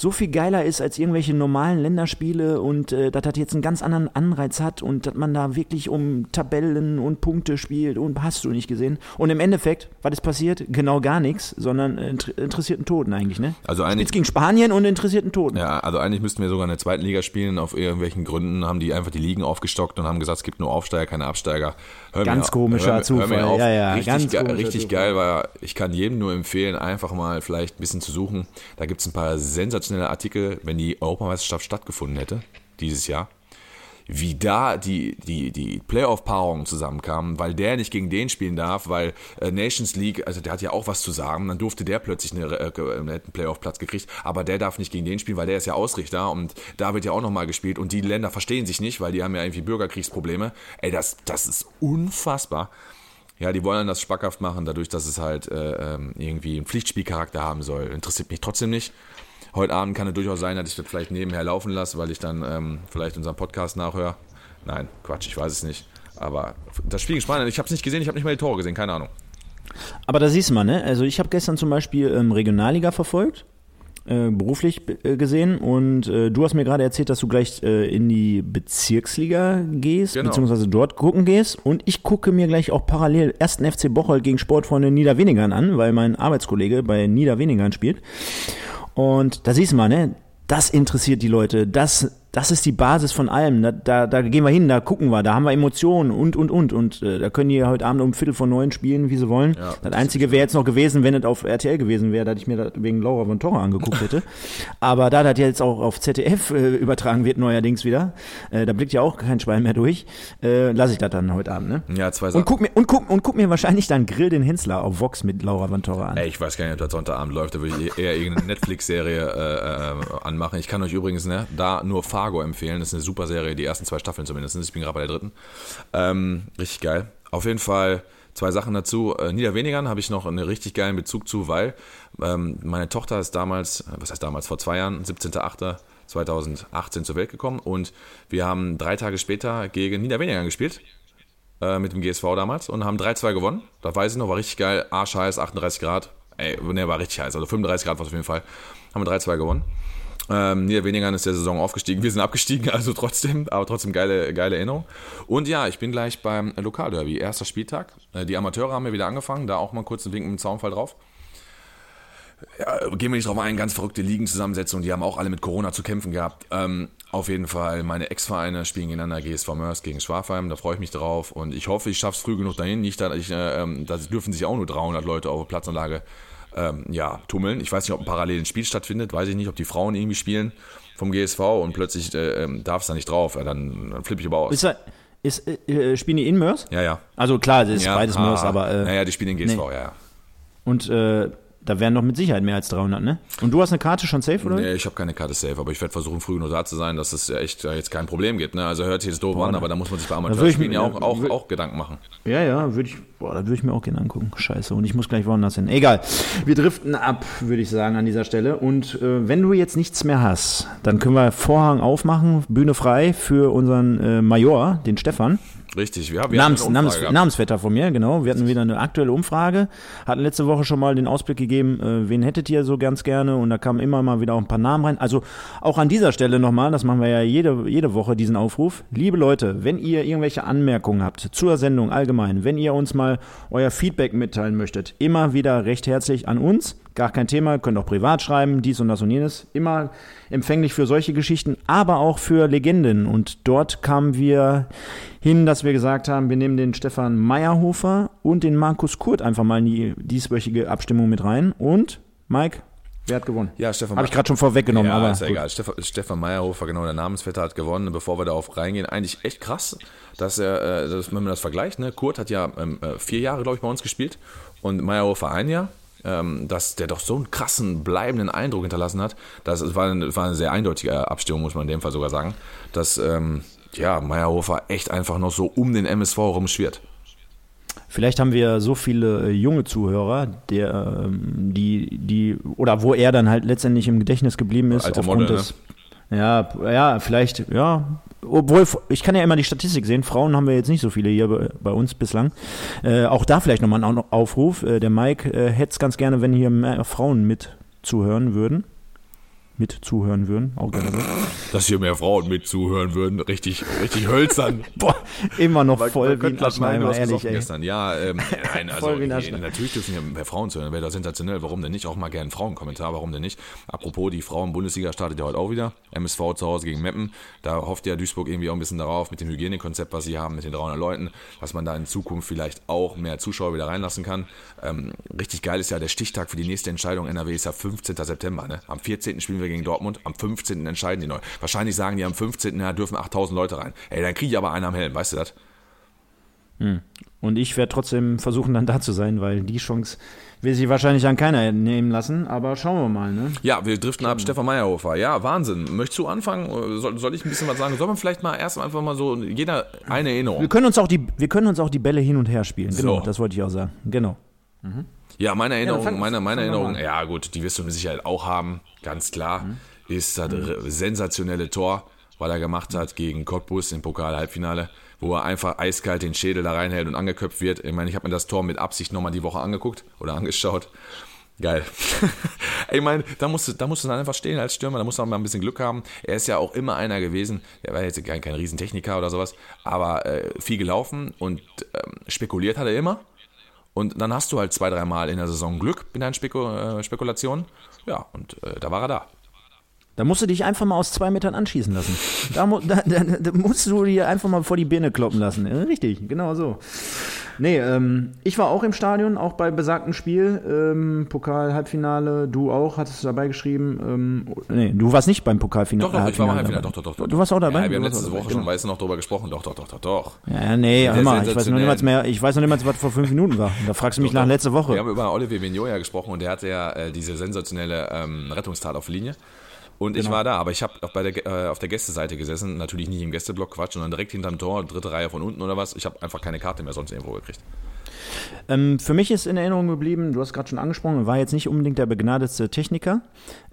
so viel geiler ist als irgendwelche normalen Länderspiele und äh, dass das jetzt einen ganz anderen Anreiz hat und dass man da wirklich um Tabellen und Punkte spielt und hast du nicht gesehen. Und im Endeffekt, was ist passiert? Genau gar nichts, sondern äh, interessierten Toten eigentlich, ne? Also eigentlich. Jetzt gegen Spanien und interessierten Toten. Ja, also eigentlich müssten wir sogar in der zweiten Liga spielen. Auf irgendwelchen Gründen haben die einfach die Ligen aufgestockt und haben gesagt, es gibt nur Aufsteiger, keine Absteiger. Hör ganz komischer hör, Zufall. Hör ja, ja, richtig ganz ge richtig geil, weil ich kann jedem nur empfehlen, einfach mal vielleicht ein bisschen zu suchen. Da gibt es ein paar sensationelle Artikel, wenn die Europameisterschaft stattgefunden hätte, dieses Jahr, wie da die, die, die Playoff-Paarungen zusammenkamen, weil der nicht gegen den spielen darf, weil äh, Nations League, also der hat ja auch was zu sagen, dann durfte der plötzlich eine, äh, einen Playoff-Platz gekriegt, aber der darf nicht gegen den spielen, weil der ist ja Ausrichter und da wird ja auch nochmal gespielt und die Länder verstehen sich nicht, weil die haben ja irgendwie Bürgerkriegsprobleme. Ey, das, das ist unfassbar. Ja, die wollen das spackhaft machen, dadurch, dass es halt äh, ähm, irgendwie einen Pflichtspielcharakter haben soll. Interessiert mich trotzdem nicht. Heute Abend kann es durchaus sein, dass ich das vielleicht nebenher laufen lasse, weil ich dann ähm, vielleicht unseren Podcast nachhöre. Nein, Quatsch, ich weiß es nicht. Aber das Spiel spannend. Ich habe es nicht gesehen, ich habe nicht mal die Tore gesehen, keine Ahnung. Aber da siehst du mal, ne? Also ich habe gestern zum Beispiel ähm, Regionalliga verfolgt, äh, beruflich äh, gesehen und äh, du hast mir gerade erzählt, dass du gleich äh, in die Bezirksliga gehst, genau. beziehungsweise dort gucken gehst und ich gucke mir gleich auch parallel 1. FC Bocholt gegen Sportfreunde Niederwenigern an, weil mein Arbeitskollege bei Niederwenigern spielt. Und da siehst du mal, ne? Das interessiert die Leute. Das das ist die Basis von allem. Da, da, da, gehen wir hin, da gucken wir, da haben wir Emotionen und, und, und. Und äh, da können die heute Abend um Viertel vor neun spielen, wie sie wollen. Ja, das, das Einzige wäre jetzt noch gewesen, wenn es auf RTL gewesen wäre, dass ich mir das wegen Laura von Torre angeguckt hätte. <laughs> Aber da das jetzt auch auf ZDF äh, übertragen wird, neuerdings wieder, äh, da blickt ja auch kein Schwein mehr durch, äh, lasse ich das dann heute Abend. Ne? Ja, zwei Sachen. Und guck, mir, und, guck, und guck mir wahrscheinlich dann Grill den Hensler auf Vox mit Laura von Torre an. Ey, ich weiß gar nicht, ob das Sonntagabend läuft, da würde ich eher irgendeine Netflix-Serie äh, äh, anmachen. Ich kann euch übrigens ne, da nur Fargo empfehlen. Das ist eine super Serie, die ersten zwei Staffeln zumindest. Ich bin gerade bei der dritten. Ähm, richtig geil. Auf jeden Fall zwei Sachen dazu. Äh, Niederwenigern habe ich noch einen richtig geilen Bezug zu, weil ähm, meine Tochter ist damals, äh, was heißt damals, vor zwei Jahren, 17.08.2018 zur Welt gekommen und wir haben drei Tage später gegen Niederwenigern gespielt äh, mit dem GSV damals und haben 3-2 gewonnen. Da weiß ich noch, war richtig geil. Arschheiß, 38 Grad. ey, ne, war richtig heiß. Also 35 Grad war es auf jeden Fall. Haben wir 3-2 gewonnen. Ähm, Niederweningern ist der Saison aufgestiegen. Wir sind abgestiegen, <laughs> also trotzdem, aber trotzdem geile, geile Erinnerung. Und ja, ich bin gleich beim Lokalderby, erster Spieltag. Äh, Die Amateure haben wir wieder angefangen, da auch mal kurz einen Wink mit dem Zaunfall drauf. Ja, gehen wir nicht drauf ein, ganz verrückte Ligenzusammensetzung, die haben auch alle mit Corona zu kämpfen gehabt. Ähm, auf jeden Fall, meine Ex-Vereine spielen gegeneinander, GSV Mörs gegen Schwafheim, da freue ich mich drauf und ich hoffe, ich schaffe es früh genug dahin. Nicht, dass ich, äh, ähm, da dürfen sich auch nur 300 Leute auf Platzanlage ähm, ja, tummeln. Ich weiß nicht, ob ein parallelen Spiel stattfindet, weiß ich nicht, ob die Frauen irgendwie spielen vom GSV und plötzlich äh, ähm, darf es da nicht drauf. Ja, dann, dann flippe ich aber aus. Ist, ist äh, spielen die in Mörs? ja, ja. Also klar, es ist ja, beides Mörs, aber äh, Naja, die spielen in GSV, nee. ja, ja. und äh, da wären doch mit Sicherheit mehr als 300, ne? Und du hast eine Karte schon safe, oder? Nee, ich habe keine Karte safe, aber ich werde versuchen, früh genug da zu sein, dass es echt äh, jetzt kein Problem gibt. Ne? Also hört sich jetzt doof an, aber da muss man sich bei Amateurspielen mir- ja auch, auch, auch Gedanken machen. Ja, ja, würde ich, boah, da würde ich mir auch gerne angucken. Scheiße, und ich muss gleich woanders hin. Egal, wir driften ab, würde ich sagen, an dieser Stelle. Und äh, wenn du jetzt nichts mehr hast, dann können wir Vorhang aufmachen, Bühne frei für unseren äh, Major, den Stefan. Richtig, wir Namens, eine Namens, gehabt. Namensvetter von mir, genau. Wir hatten wieder eine aktuelle Umfrage, hatten letzte Woche schon mal den Ausblick gegeben, äh, wen hättet ihr so ganz gerne und da kamen immer mal wieder auch ein paar Namen rein. Also auch an dieser Stelle nochmal, das machen wir ja jede, jede Woche, diesen Aufruf. Liebe Leute, wenn ihr irgendwelche Anmerkungen habt zur Sendung allgemein, wenn ihr uns mal euer Feedback mitteilen möchtet, immer wieder recht herzlich an uns. Gar kein Thema, könnt auch privat schreiben, dies und das und jenes. Immer empfänglich für solche Geschichten, aber auch für Legenden. Und dort kamen wir hin, dass wir gesagt haben, wir nehmen den Stefan Meyerhofer und den Markus Kurt einfach mal in die dieswöchige Abstimmung mit rein. Und, Mike, wer hat gewonnen? Ja, Stefan Habe ich gerade schon vorweggenommen, ja, aber ist ja egal. Stefan, Stefan Meyerhofer, genau, der Namensvetter hat gewonnen. Bevor wir darauf reingehen, eigentlich echt krass, dass er, äh, dass, wenn man das vergleicht, ne? Kurt hat ja ähm, äh, vier Jahre, glaube ich, bei uns gespielt und Meyerhofer ein Jahr. Ähm, dass der doch so einen krassen, bleibenden Eindruck hinterlassen hat. Das war, eine- war eine sehr eindeutige Abstimmung, muss man in dem Fall sogar sagen. Dass, ähm, ja, Meyerhofer echt einfach noch so um den MSV rumschwirrt. Vielleicht haben wir so viele äh, junge Zuhörer, der, ähm, die, die, oder wo er dann halt letztendlich im Gedächtnis geblieben ist. Alter aufgrund Model, des, Ja, ja, vielleicht, ja. Obwohl, ich kann ja immer die Statistik sehen. Frauen haben wir jetzt nicht so viele hier bei, uns bislang. Äh, auch da vielleicht nochmal ein Au- Aufruf. Äh, der Mike äh, hätte es ganz gerne, wenn hier mehr Frauen mit zuhören würden. Mit zuhören würden, auch gerne so. Dass hier mehr Frauen mit zuhören würden, richtig, richtig hölzern. <laughs> Boah, immer noch voll wie ein hast ehrlich, ey. gestern. Ja, ähm, <laughs> nein, also Voll wie ein nee, Ascheneimer. natürlich dürfen hier mehr Frauen zuhören, wäre das sensationell. Warum denn nicht? Auch mal gerne einen Frauenkommentar, warum denn nicht? Apropos, die Frauen-Bundesliga startet ja heute auch wieder. MSV zu Hause gegen Meppen. Da hofft ja Duisburg irgendwie auch ein bisschen darauf, mit dem Hygienekonzept, was sie haben, mit den 300 Leuten, dass man da in Zukunft vielleicht auch mehr Zuschauer wieder reinlassen kann. Ähm, richtig geil ist ja der Stichtag für die nächste Entscheidung NRW ist ja 15. September. Ne? Am 14. spielen wir gegen Dortmund, am 15. entscheiden die neu. Wahrscheinlich sagen die am 15. Ja, dürfen 8000 Leute rein. Ey, dann kriege ich aber einen am Helm, weißt du das? Und ich werde trotzdem versuchen, dann da zu sein, weil die Chance will sich wahrscheinlich an keiner nehmen lassen. Aber schauen wir mal, ne? Ja, wir driften ab. Stefan Meyerhofer. Ja, Wahnsinn. Möchtest du anfangen? Soll, soll ich ein bisschen was sagen? Soll man vielleicht mal erst einfach mal so jeder eine Wir Erinnerung? können uns auch die, wir können uns auch die Bälle hin und her spielen. Genau, So. das wollte ich auch sagen. Genau. Ja, meine Erinnerung, fang- meine, meine Erinnerung, ja gut, die wirst du mit Sicherheit auch haben, ganz klar, ist das sensationelle Tor, weil er gemacht hat gegen Cottbus im Pokal-Halbfinale, wo er einfach eiskalt den Schädel da reinhält und angeköpft wird. Ich meine, ich habe mir das Tor mit Absicht nochmal die Woche angeguckt oder angeschaut. Geil. <laughs> ich meine, da musst, du, da musst du dann einfach stehen als Stürmer, da musst du auch mal ein bisschen Glück haben. Er ist ja auch immer einer gewesen, der war jetzt kein, kein Riesentechniker oder sowas, aber äh, viel gelaufen und ähm, spekuliert hat er immer. Und dann hast du halt zwei, dreimal in der Saison Glück mit deinen Speku äh, Spekulationen. Ja, und äh, da war er da. Da musst du dich einfach mal aus zwei Metern anschießen lassen. Da, da, da, da musst du dir einfach mal vor die Birne kloppen lassen. Richtig, genau so. Nee, ähm, ich war auch im Stadion, auch bei besagtem Spiel. Ähm, Pokal-Halbfinale, du auch, hattest du dabei geschrieben. Ähm, nee, du warst nicht beim Pokalfinale. Doch, doch, ich war mal Halbfinale. Doch, doch, doch, doch. Du warst auch dabei? Ja, wir haben letzte auch dabei, Woche schon, genau. weißt du, noch drüber gesprochen. Doch, doch, doch, doch, doch. Ja, nee, hör mal, ich weiß noch niemals mehr, ich weiß noch niemals, was vor fünf Minuten war. Da fragst du mich nach letzter Woche. Wir haben über Olivier ja gesprochen und der hatte ja äh, diese sensationelle ähm, Rettungstat auf Linie. Und Genau. ich war da, aber ich habe auch bei der, äh, auf der Gästeseite gesessen, natürlich nicht im Gästeblock, Quatsch, sondern direkt hinterm Tor, dritte Reihe von unten oder was. Ich habe einfach keine Karte mehr sonst irgendwo gekriegt. Ähm, für mich ist in Erinnerung geblieben, du hast gerade schon angesprochen, war jetzt nicht unbedingt der begnadetste Techniker,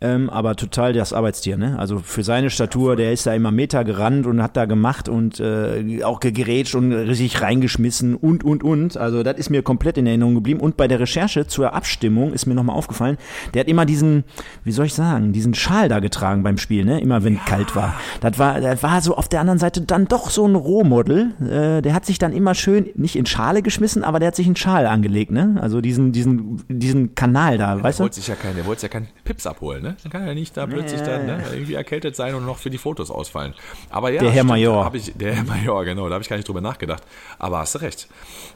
ähm, aber total das Arbeitstier. Ne? Also für seine Statur, der ist da immer Meter gerannt und hat da gemacht und äh, auch gegerätscht und richtig reingeschmissen und, und, und. Also das ist mir komplett in Erinnerung geblieben. Und bei der Recherche zur Abstimmung ist mir nochmal aufgefallen, der hat immer diesen, wie soll ich sagen, diesen Schal da getragen beim Spiel, ne? immer wenn ja. kalt war. Das war, das war so auf der anderen Seite dann doch so ein Rohmodel. Äh, der hat sich dann immer schön, nicht in Schale geschmissen, aber der hat sich einen Schal angelegt, ne? Also diesen, diesen, diesen Kanal da, ja, weißt du? Wollte sich ja kein, der wollte sich ja keinen Pips abholen, ne? Dann kann er nicht da plötzlich dann ne, irgendwie erkältet sein und noch für die Fotos ausfallen. Aber ja, der Herr Major. Ich, der Herr Major, genau, da habe ich gar nicht drüber nachgedacht. Aber hast du recht.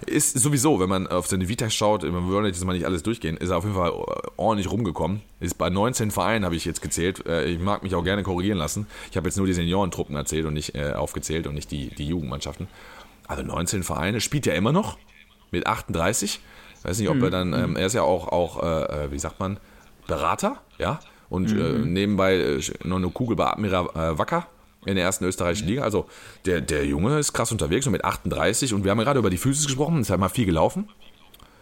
Ist sowieso, wenn man auf seine Vita schaut, wir wollen jetzt mal nicht alles durchgehen, ist er auf jeden Fall ordentlich rumgekommen. Ist bei 19 Vereinen, habe ich jetzt gezählt. Äh, ich mag mich auch gerne korrigieren lassen. Ich habe jetzt nur die Seniorentruppen erzählt und nicht äh, aufgezählt und nicht die, die Jugendmannschaften. Also 19 Vereine, spielt er immer noch mit 38. Weiß nicht, ob mhm. er dann, ähm, er ist ja auch, auch äh, äh, wie sagt man, Berater, ja, und mhm. äh, nebenbei äh, noch eine Kugel bei Admiral äh, Wacker in der ersten österreichischen Liga. Also der, der Junge ist krass unterwegs und mit 38 und wir haben ja gerade über die Physis gesprochen, ist halt mal viel gelaufen.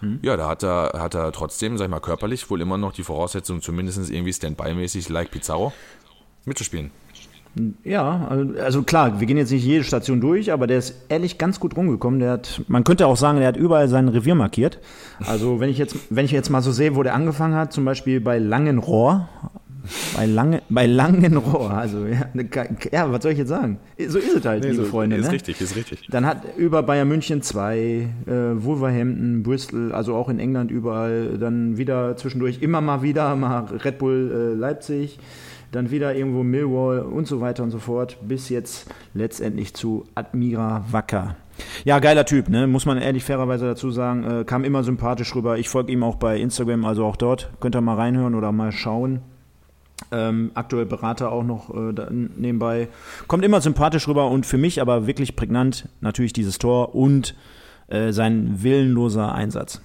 Mhm. Ja, da hat er, hat er trotzdem, sag ich mal, körperlich wohl immer noch die Voraussetzung, zumindest irgendwie Standby-mäßig, like Pizarro, mitzuspielen. Ja, also, also, klar, wir gehen jetzt nicht jede Station durch, aber der ist ehrlich ganz gut rumgekommen. Der hat, man könnte auch sagen, der hat überall sein Revier markiert. Also wenn ich jetzt, wenn ich jetzt mal so sehe, wo der angefangen hat, zum Beispiel bei Langenrohr, bei, Lange, bei Langenrohr, also ja, ne, ja, was soll ich jetzt sagen? So ist es halt, nee, liebe so, Freunde. Ist ne? richtig, ist richtig. Dann hat über Bayern München zwei, äh, Wolverhampton, Bristol, also auch in England überall, dann wieder zwischendurch immer mal wieder, mal Red Bull äh, Leipzig dann wieder irgendwo Millwall und so weiter und so fort, bis jetzt letztendlich zu Admira Wacker. Ja, geiler Typ, ne? muss man ehrlich fairerweise dazu sagen. Äh, kam immer sympathisch rüber. Ich folge ihm auch bei Instagram, also auch dort. Könnt ihr mal reinhören oder mal schauen. Ähm, aktuell Berater auch noch äh, nebenbei. Kommt immer sympathisch rüber und für mich aber wirklich prägnant natürlich dieses Tor und äh, sein willenloser Einsatz.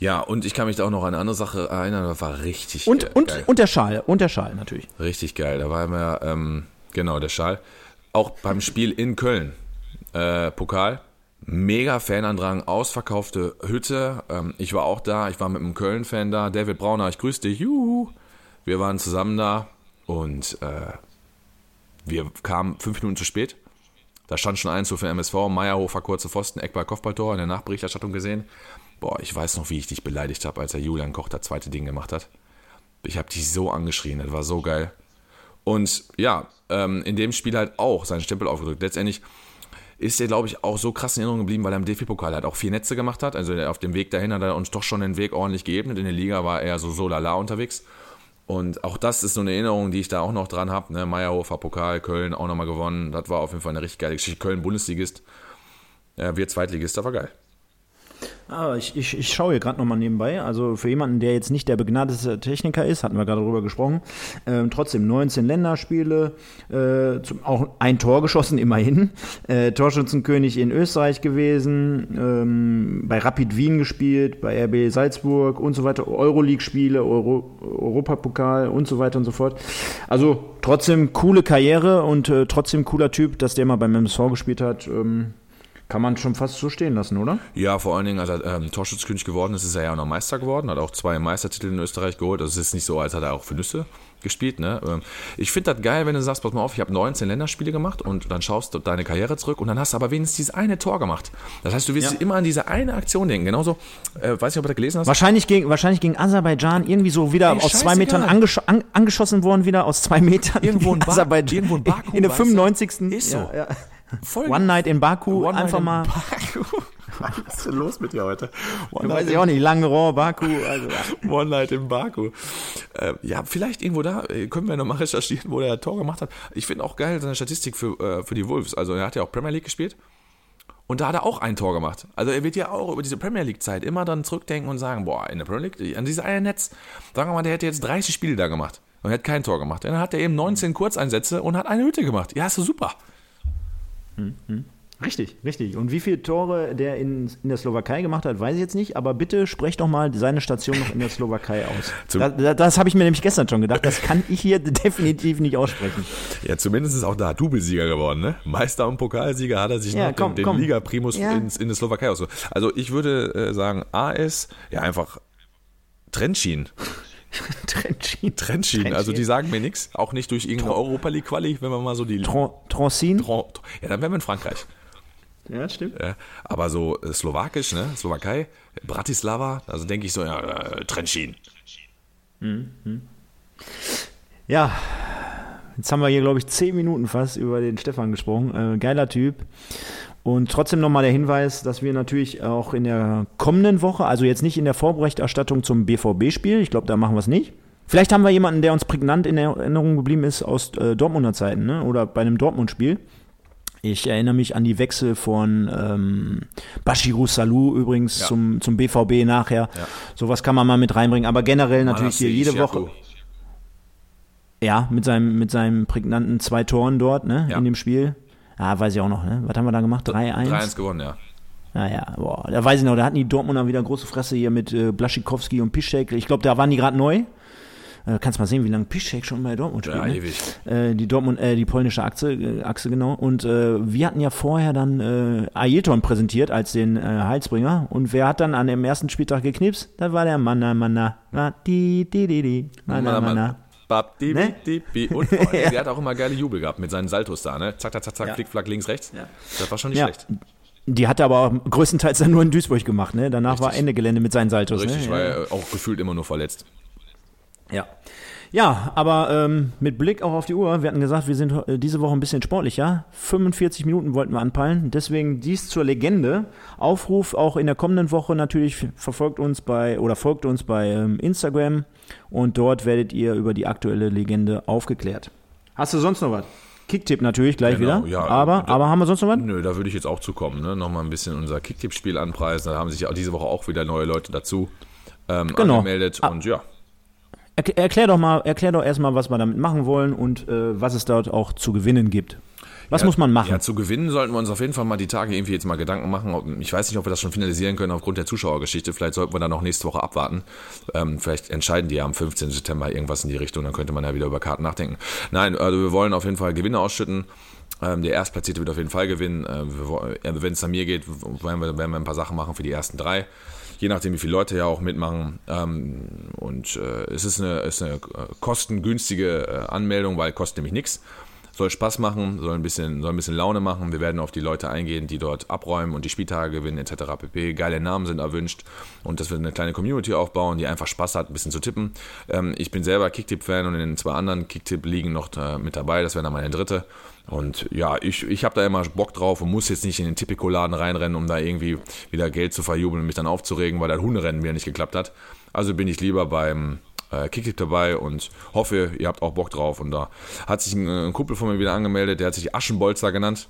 Ja, und ich kann mich da auch noch an eine andere Sache erinnern, das war richtig und, geil. Und, und der Schal, und der Schal natürlich. Richtig geil, da war immer, ähm, genau, der Schal. Auch beim Spiel in Köln, äh, Pokal, mega Fanandrang, ausverkaufte Hütte. Ähm, ich war auch da, ich war mit einem Köln-Fan da, David Brauner, ich grüße dich, juhu. Wir waren zusammen da und äh, wir kamen fünf Minuten zu spät. Da stand schon eins so für MSV, Meierhofer kurze Pfosten, Eckball Kopfballtor in der Nachberichterstattung gesehen. Boah, ich weiß noch, wie ich dich beleidigt habe, als der Julian Koch das zweite Ding gemacht hat. Ich habe dich so angeschrien, das war so geil. Und ja, ähm, in dem Spiel halt auch seinen Stempel aufgedrückt. Letztendlich ist er, glaube ich, auch so krass in Erinnerung geblieben, weil er im DFB-Pokal halt auch vier Netze gemacht hat. Also auf dem Weg dahin hat er uns doch schon den Weg ordentlich geebnet. In der Liga war er so so lala unterwegs. Und auch das ist so eine Erinnerung, die ich da auch noch dran habe. Ne? Meierhofer Pokal, Köln auch nochmal gewonnen. Das war auf jeden Fall eine richtig geile Geschichte. Köln Bundesligist. Ja, wir Zweitligist, das war geil. Ah, ich, ich, ich schaue hier gerade nochmal nebenbei. Also für jemanden, der jetzt nicht der begnadete Techniker ist, hatten wir gerade darüber gesprochen, ähm, trotzdem 19 Länderspiele, äh, zum, auch ein Tor geschossen, <laughs> immerhin. Äh, Torschützenkönig in Österreich gewesen, ähm, bei Rapid Wien gespielt, bei RB Salzburg und so weiter, Euroleague-Spiele, Euro, Europapokal und so weiter und so fort. Also trotzdem coole Karriere und äh, trotzdem cooler Typ, dass der mal beim MSV gespielt hat. Ähm, kann man schon fast so stehen lassen, oder? Ja, vor allen Dingen, als er ähm, Torschützkönig geworden ist, ist er ja auch noch Meister geworden, hat auch zwei Meistertitel in Österreich geholt. Also es ist nicht so, als hat er auch für Nüsse gespielt. Ne? Ähm, ich finde das geil, wenn du sagst, pass mal auf, ich habe 19 Länderspiele gemacht und dann schaust du deine Karriere zurück und dann hast du aber wenigstens dieses eine Tor gemacht. Das heißt, du wirst ja. immer an diese eine Aktion denken. Genauso, äh, weiß nicht, ob du das gelesen hast. Wahrscheinlich gegen, wahrscheinlich gegen Aserbaidschan irgendwie so wieder Ey, aus zwei Metern angesch an, angeschossen worden, wieder aus zwei Metern. Irgendwo in. <laughs> Irgendwo in Baku. In der 95. Ist so. Ja, ja. Voll One Night in Baku, One einfach mal. <laughs> Was ist denn los mit dir heute? One weiß ich auch nicht, Langeron, Baku. Also. <laughs> One Night in Baku. Äh, ja, vielleicht irgendwo da äh, können wir nochmal <laughs> recherchieren, wo der Tor gemacht hat. Ich finde auch geil seine Statistik für, äh, für die Wolves. Also er hat ja auch Premier League gespielt. Und da hat er auch ein Tor gemacht. Also er wird ja auch über diese Premier League-Zeit immer dann zurückdenken und sagen, boah, in der Premier League, an diese eine Netz, sagen wir mal, der hätte jetzt 30 Spiele da gemacht. Und er hat kein Tor gemacht. dann hat er eben 19 Kurzeinsätze und hat eine Hütte gemacht. Ja, ist so super. Hm, hm. Richtig, richtig. Und wie viele Tore der in, in der Slowakei gemacht hat, weiß ich jetzt nicht, aber bitte sprecht doch mal seine Station noch in der Slowakei aus. <laughs> Da, da, das habe ich mir nämlich gestern schon gedacht, das kann ich hier <laughs> definitiv nicht aussprechen. Ja, zumindest ist auch da Doublesieger geworden, ne? Meister und Pokalsieger hat er sich Ja, noch komm, den, den Liga-Primus Ja. ins, in der Slowakei aus. Also ich würde äh, sagen, AS, ja einfach Trenčín. <laughs> Trenčín. Trenčín, also die sagen mir nichts, auch nicht durch irgendeine Europa League Quali, wenn man mal so die Tron-. Tron- Ja, dann wären wir in Frankreich. Ja, stimmt. Ja, aber so äh, slowakisch, ne? Slowakei, Bratislava, also denke ich so, ja, äh, Trenčín. Ja, jetzt haben wir hier, glaube ich, zehn Minuten fast über den Stefan gesprochen. Äh, geiler Typ. Und trotzdem nochmal der Hinweis, dass wir natürlich auch in der kommenden Woche, also jetzt nicht in der Vorberichterstattung zum BVB-Spiel, ich glaube, da machen wir es nicht. Vielleicht haben wir jemanden, der uns prägnant in Erinnerung geblieben ist aus äh, Dortmunder Zeiten ne? oder bei einem Dortmund-Spiel. Ich erinnere mich an die Wechsel von ähm, Bashiru Salou übrigens Ja. zum, zum BVB nachher. Ja. Sowas kann man mal mit reinbringen. Aber generell natürlich hier jede Woche. Ishaku. Ja, mit seinem, mit seinem prägnanten zwei Toren dort, ne, Ja. in dem Spiel. Ah, weiß ich auch noch, ne? Was haben wir da gemacht? 3-1? 3-1 gewonnen, ja. Naja, boah, da weiß ich noch, da hatten die Dortmunder wieder große Fresse hier mit äh, Blaschikowski und Piszczek. Ich glaube, da waren die gerade neu. Äh, kannst mal sehen, wie lange Piszczek schon bei Dortmund spielt. Ja, ne? ewig. Äh, die Dortmund, äh, die polnische Achse, äh, Achse genau. Und äh, wir hatten ja vorher dann äh, Ailton präsentiert als den äh, Heilsbringer. Und wer hat dann an dem ersten Spieltag geknipst? Das war der Manna Manna. Ah, di, di, di, di. Manna Manna. Bap, di, Ne? di, di. Und vor allem, <laughs> der hat auch immer geile Jubel gehabt mit seinen Saltos da, ne? Zack, zack, zack, zack, Ja. flick, flack, links, rechts. Das war schon nicht Ja. schlecht. Die hat er aber auch größtenteils dann nur in Duisburg gemacht, ne? Danach war Richtig. Ende Gelände mit seinen Saltos. Richtig, ne? war ja. auch gefühlt immer nur verletzt. Ja. Ja, aber ähm, mit Blick auch auf die Uhr, wir hatten gesagt, wir sind äh, diese Woche ein bisschen sportlicher. 45 Minuten wollten wir anpeilen, deswegen dies zur Legende. Aufruf auch in der kommenden Woche natürlich verfolgt uns bei oder folgt uns bei ähm, Instagram und dort werdet ihr über die aktuelle Legende aufgeklärt. Hast du sonst noch was? Kicktipp natürlich gleich Genau, wieder. ja. aber, Da- aber haben wir sonst noch was? Nö, da würde ich jetzt auch zukommen, ne? Nochmal ein bisschen unser Kicktipp-Spiel anpreisen. Da haben sich auch diese Woche auch wieder neue Leute dazu ähm, Genau. angemeldet. Und ja, Erk- Erklär doch mal, erklär doch erstmal, was wir damit machen wollen und äh, was es dort auch zu gewinnen gibt. Was Ja, muss man machen? Ja, zu gewinnen sollten wir uns auf jeden Fall mal die Tage irgendwie jetzt mal Gedanken machen. Ob- Ich weiß nicht, ob wir das schon finalisieren können aufgrund der Zuschauergeschichte. Vielleicht sollten wir da noch nächste Woche abwarten. Ähm, vielleicht entscheiden die ja am 15. September irgendwas in die Richtung. Dann könnte man ja wieder über Karten nachdenken. Nein, also wir wollen auf jeden Fall Gewinne ausschütten. Ähm, der Erstplatzierte wird auf jeden Fall gewinnen. Äh, wir wo- äh, Wenn es an mir geht, werden wir, werden wir ein paar Sachen machen für die ersten drei. Je nachdem, wie viele Leute ja auch mitmachen. Ähm, und äh, es ist eine, ist eine äh, kostengünstige äh, Anmeldung, weil kostet nämlich nichts soll Spaß machen, soll ein bisschen, soll ein bisschen Laune machen. Wir werden auf die Leute eingehen, die dort abräumen und die Spieltage gewinnen etc. pp. Geile Namen sind erwünscht und dass wir eine kleine Community aufbauen, die einfach Spaß hat, ein bisschen zu tippen. Ähm, ich bin selber Kicktipp-Fan und in den zwei anderen Kicktipp-Ligen noch äh, mit dabei. Das wäre dann meine dritte. Und ja, ich, ich habe da immer Bock drauf und muss jetzt nicht in den Tipico-Laden reinrennen, um da irgendwie wieder Geld zu verjubeln und mich dann aufzuregen, weil das Hunderennen wieder nicht geklappt hat. Also bin ich lieber beim äh, Kicktipp dabei und hoffe, ihr habt auch Bock drauf. Und da hat sich ein, äh, ein Kumpel von mir wieder angemeldet, der hat sich Aschenbolzer genannt.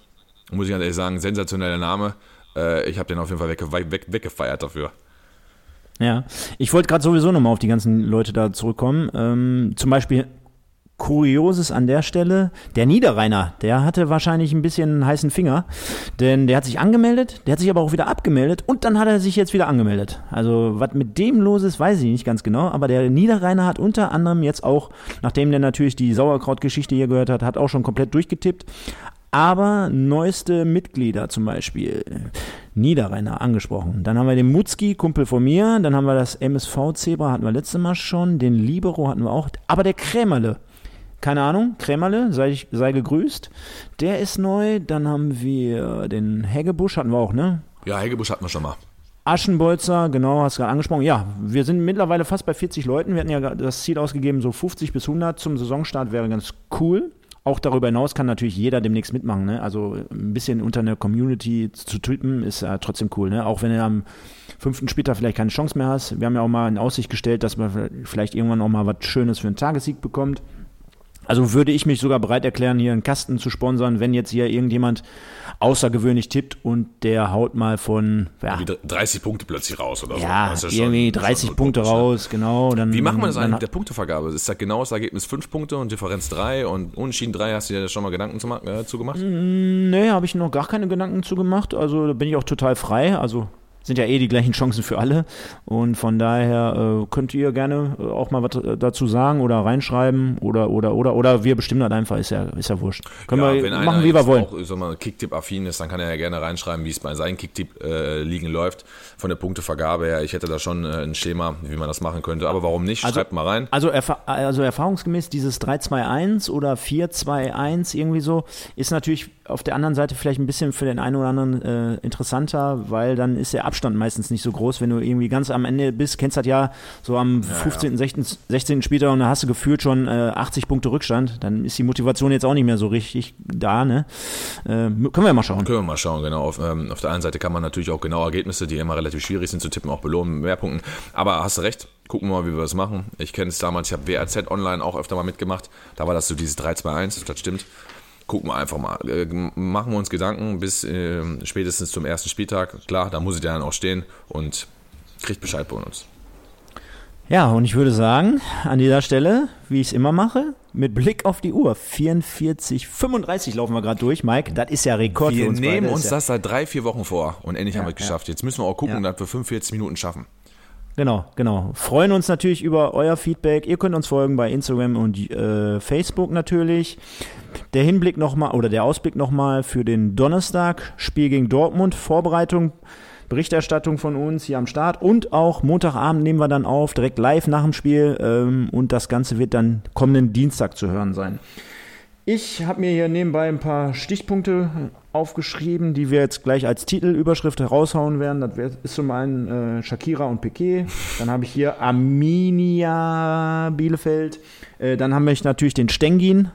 Muss ich ganz ehrlich sagen, sensationeller Name. Äh, ich habe den auf jeden Fall wegge weg weggefeiert dafür. Ja, ich wollte gerade sowieso nochmal auf die ganzen Leute da zurückkommen. Ähm, zum Beispiel Kurioses an der Stelle, der Niederrheiner, der hatte wahrscheinlich ein bisschen einen heißen Finger, denn der hat sich angemeldet, der hat sich aber auch wieder abgemeldet und dann hat er sich jetzt wieder angemeldet. Also was mit dem los ist, weiß ich nicht ganz genau, aber der Niederrheiner hat unter anderem jetzt auch, nachdem der natürlich die Sauerkraut-Geschichte hier gehört hat, hat auch schon komplett durchgetippt. Aber neueste Mitglieder zum Beispiel, Niederrheiner angesprochen. Dann haben wir den Mutzki, Kumpel von mir. Dann haben wir das MSV-Zebra, hatten wir letztes Mal schon. Den Libero hatten wir auch. Aber der Krämerle, keine Ahnung, Krämerle, sei, ich- sei gegrüßt. Der ist neu. Dann haben wir den Heggebusch, hatten wir auch, ne? Ja, Hegebusch hatten wir schon mal. Aschenbolzer, genau, hast du gerade angesprochen. Ja, wir sind mittlerweile fast bei 40 Leuten. Wir hatten ja das Ziel ausgegeben, so 50 bis 100 zum Saisonstart wäre ganz cool. Auch darüber hinaus kann natürlich jeder demnächst mitmachen. Ne? Also ein bisschen unter einer Community zu tippen ist ja trotzdem cool. Ne? Auch wenn du am fünften Spieltag vielleicht keine Chance mehr hast. Wir haben ja auch mal in Aussicht gestellt, dass man vielleicht irgendwann auch mal was Schönes für einen Tagessieg bekommt. Also würde ich mich sogar bereit erklären, hier einen Kasten zu sponsern, wenn jetzt hier irgendjemand außergewöhnlich tippt und der haut mal von ja, 30 Punkte plötzlich raus oder ja, so. Ja irgendwie 30 Punkte raus, genau. Dann, Wie macht man das eigentlich mit der Punktevergabe? Ist das genau das Ergebnis 5 Punkte und Differenz 3 und Unentschieden 3? Hast du dir da schon mal Gedanken zu, äh, zu gemacht? Nee, habe ich noch gar keine Gedanken zu gemacht. Also da bin ich auch total frei. Also sind ja eh die gleichen Chancen für alle. Und von daher äh, könnt ihr gerne äh, auch mal was äh, dazu sagen oder reinschreiben oder oder oder oder wir bestimmen das einfach, ist ja, ist ja wurscht. Können ja, wir machen, wie wir wollen. Auch, sag mal, Kicktipp-affin ist, dann kann er ja gerne reinschreiben, wie es bei seinen Kicktipp äh, liegen läuft. Von der Punktevergabe her, ich hätte da schon äh, ein Schema, wie man das machen könnte. Aber warum nicht? Also, Schreibt mal rein. Also, erfa also erfahrungsgemäß dieses 3-2-1 oder 4-2-1 irgendwie so, ist natürlich auf der anderen Seite vielleicht ein bisschen für den einen oder anderen interessanter, weil dann ist der Abstand meistens nicht so groß, wenn du irgendwie ganz am Ende bist, kennst das ja so am ja, 15., ja. 16., 16. Spieltag und da hast du gefühlt schon äh, 80 Punkte Rückstand, dann ist die Motivation jetzt auch nicht mehr so richtig da, ne? Äh, können wir mal schauen. Können wir mal schauen, genau. Auf, ähm, auf der einen Seite kann man natürlich auch genau Ergebnisse, die immer relativ schwierig sind zu tippen, auch belohnen mit mehr Punkten. Aber hast du recht, gucken wir mal, wie wir das machen. Ich kenne es damals, ich habe WRZ online auch öfter mal mitgemacht. Da war das so dieses 3-2-1, das stimmt gucken wir einfach mal. Äh, machen wir uns Gedanken bis äh, spätestens zum ersten Spieltag. Klar, da muss ich dann auch stehen und kriegt Bescheid bei uns. Ja, und ich würde sagen, an dieser Stelle, wie ich es immer mache, mit Blick auf die Uhr, 44, 35 laufen wir gerade durch, Mike. Das ist ja Rekord wir für uns. Wir nehmen beide. uns das seit drei, vier Wochen vor und endlich ja, haben wir es geschafft. Jetzt müssen wir auch gucken, ja. dass wir 45 Minuten schaffen. Genau, genau. Freuen uns natürlich über euer Feedback. Ihr könnt uns folgen bei Instagram und äh, Facebook natürlich. Der Hinblick nochmal oder der Ausblick nochmal für den Donnerstag, Spiel gegen Dortmund, Vorbereitung, Berichterstattung von uns hier am Start und auch Montagabend nehmen wir dann auf, direkt live nach dem Spiel ähm, und das Ganze wird dann kommenden Dienstag zu hören sein. Ich habe mir hier nebenbei ein paar Stichpunkte aufgeschrieben, die wir jetzt gleich als Titelüberschrift heraushauen werden. Das ist zum einen äh, Shakira und Piquet. Dann habe ich hier Arminia Bielefeld. Äh, dann habe ich natürlich den Stengin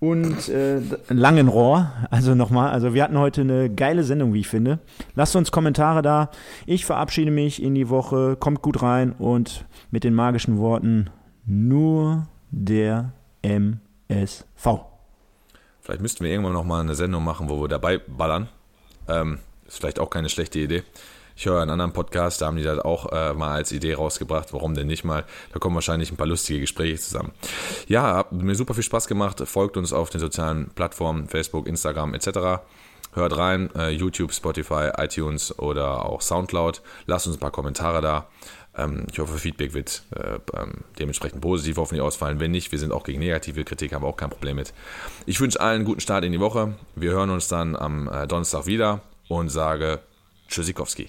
und äh, Langenrohr. Also nochmal, also wir hatten heute eine geile Sendung, wie ich finde. Lasst uns Kommentare da. Ich verabschiede mich in die Woche. Kommt gut rein und mit den magischen Worten nur der MSV. Vielleicht müssten wir irgendwann nochmal eine Sendung machen, wo wir dabei ballern. Ähm, ist vielleicht auch keine schlechte Idee. Ich höre einen anderen Podcast, da haben die das auch äh, mal als Idee rausgebracht. Warum denn nicht mal? Da kommen wahrscheinlich ein paar lustige Gespräche zusammen. Ja, hat mir super viel Spaß gemacht. Folgt uns auf den sozialen Plattformen, Facebook, Instagram etc. Hört rein, äh, YouTube, Spotify, iTunes oder auch Soundcloud. Lasst uns ein paar Kommentare da. Ähm, ich hoffe, Feedback wird äh, ähm, dementsprechend positiv hoffentlich ausfallen. Wenn nicht, wir sind auch gegen negative Kritik, haben wir auch kein Problem mit. Ich wünsche allen einen guten Start in die Woche. Wir hören uns dann am äh, Donnerstag wieder und sage Tschüssikowski.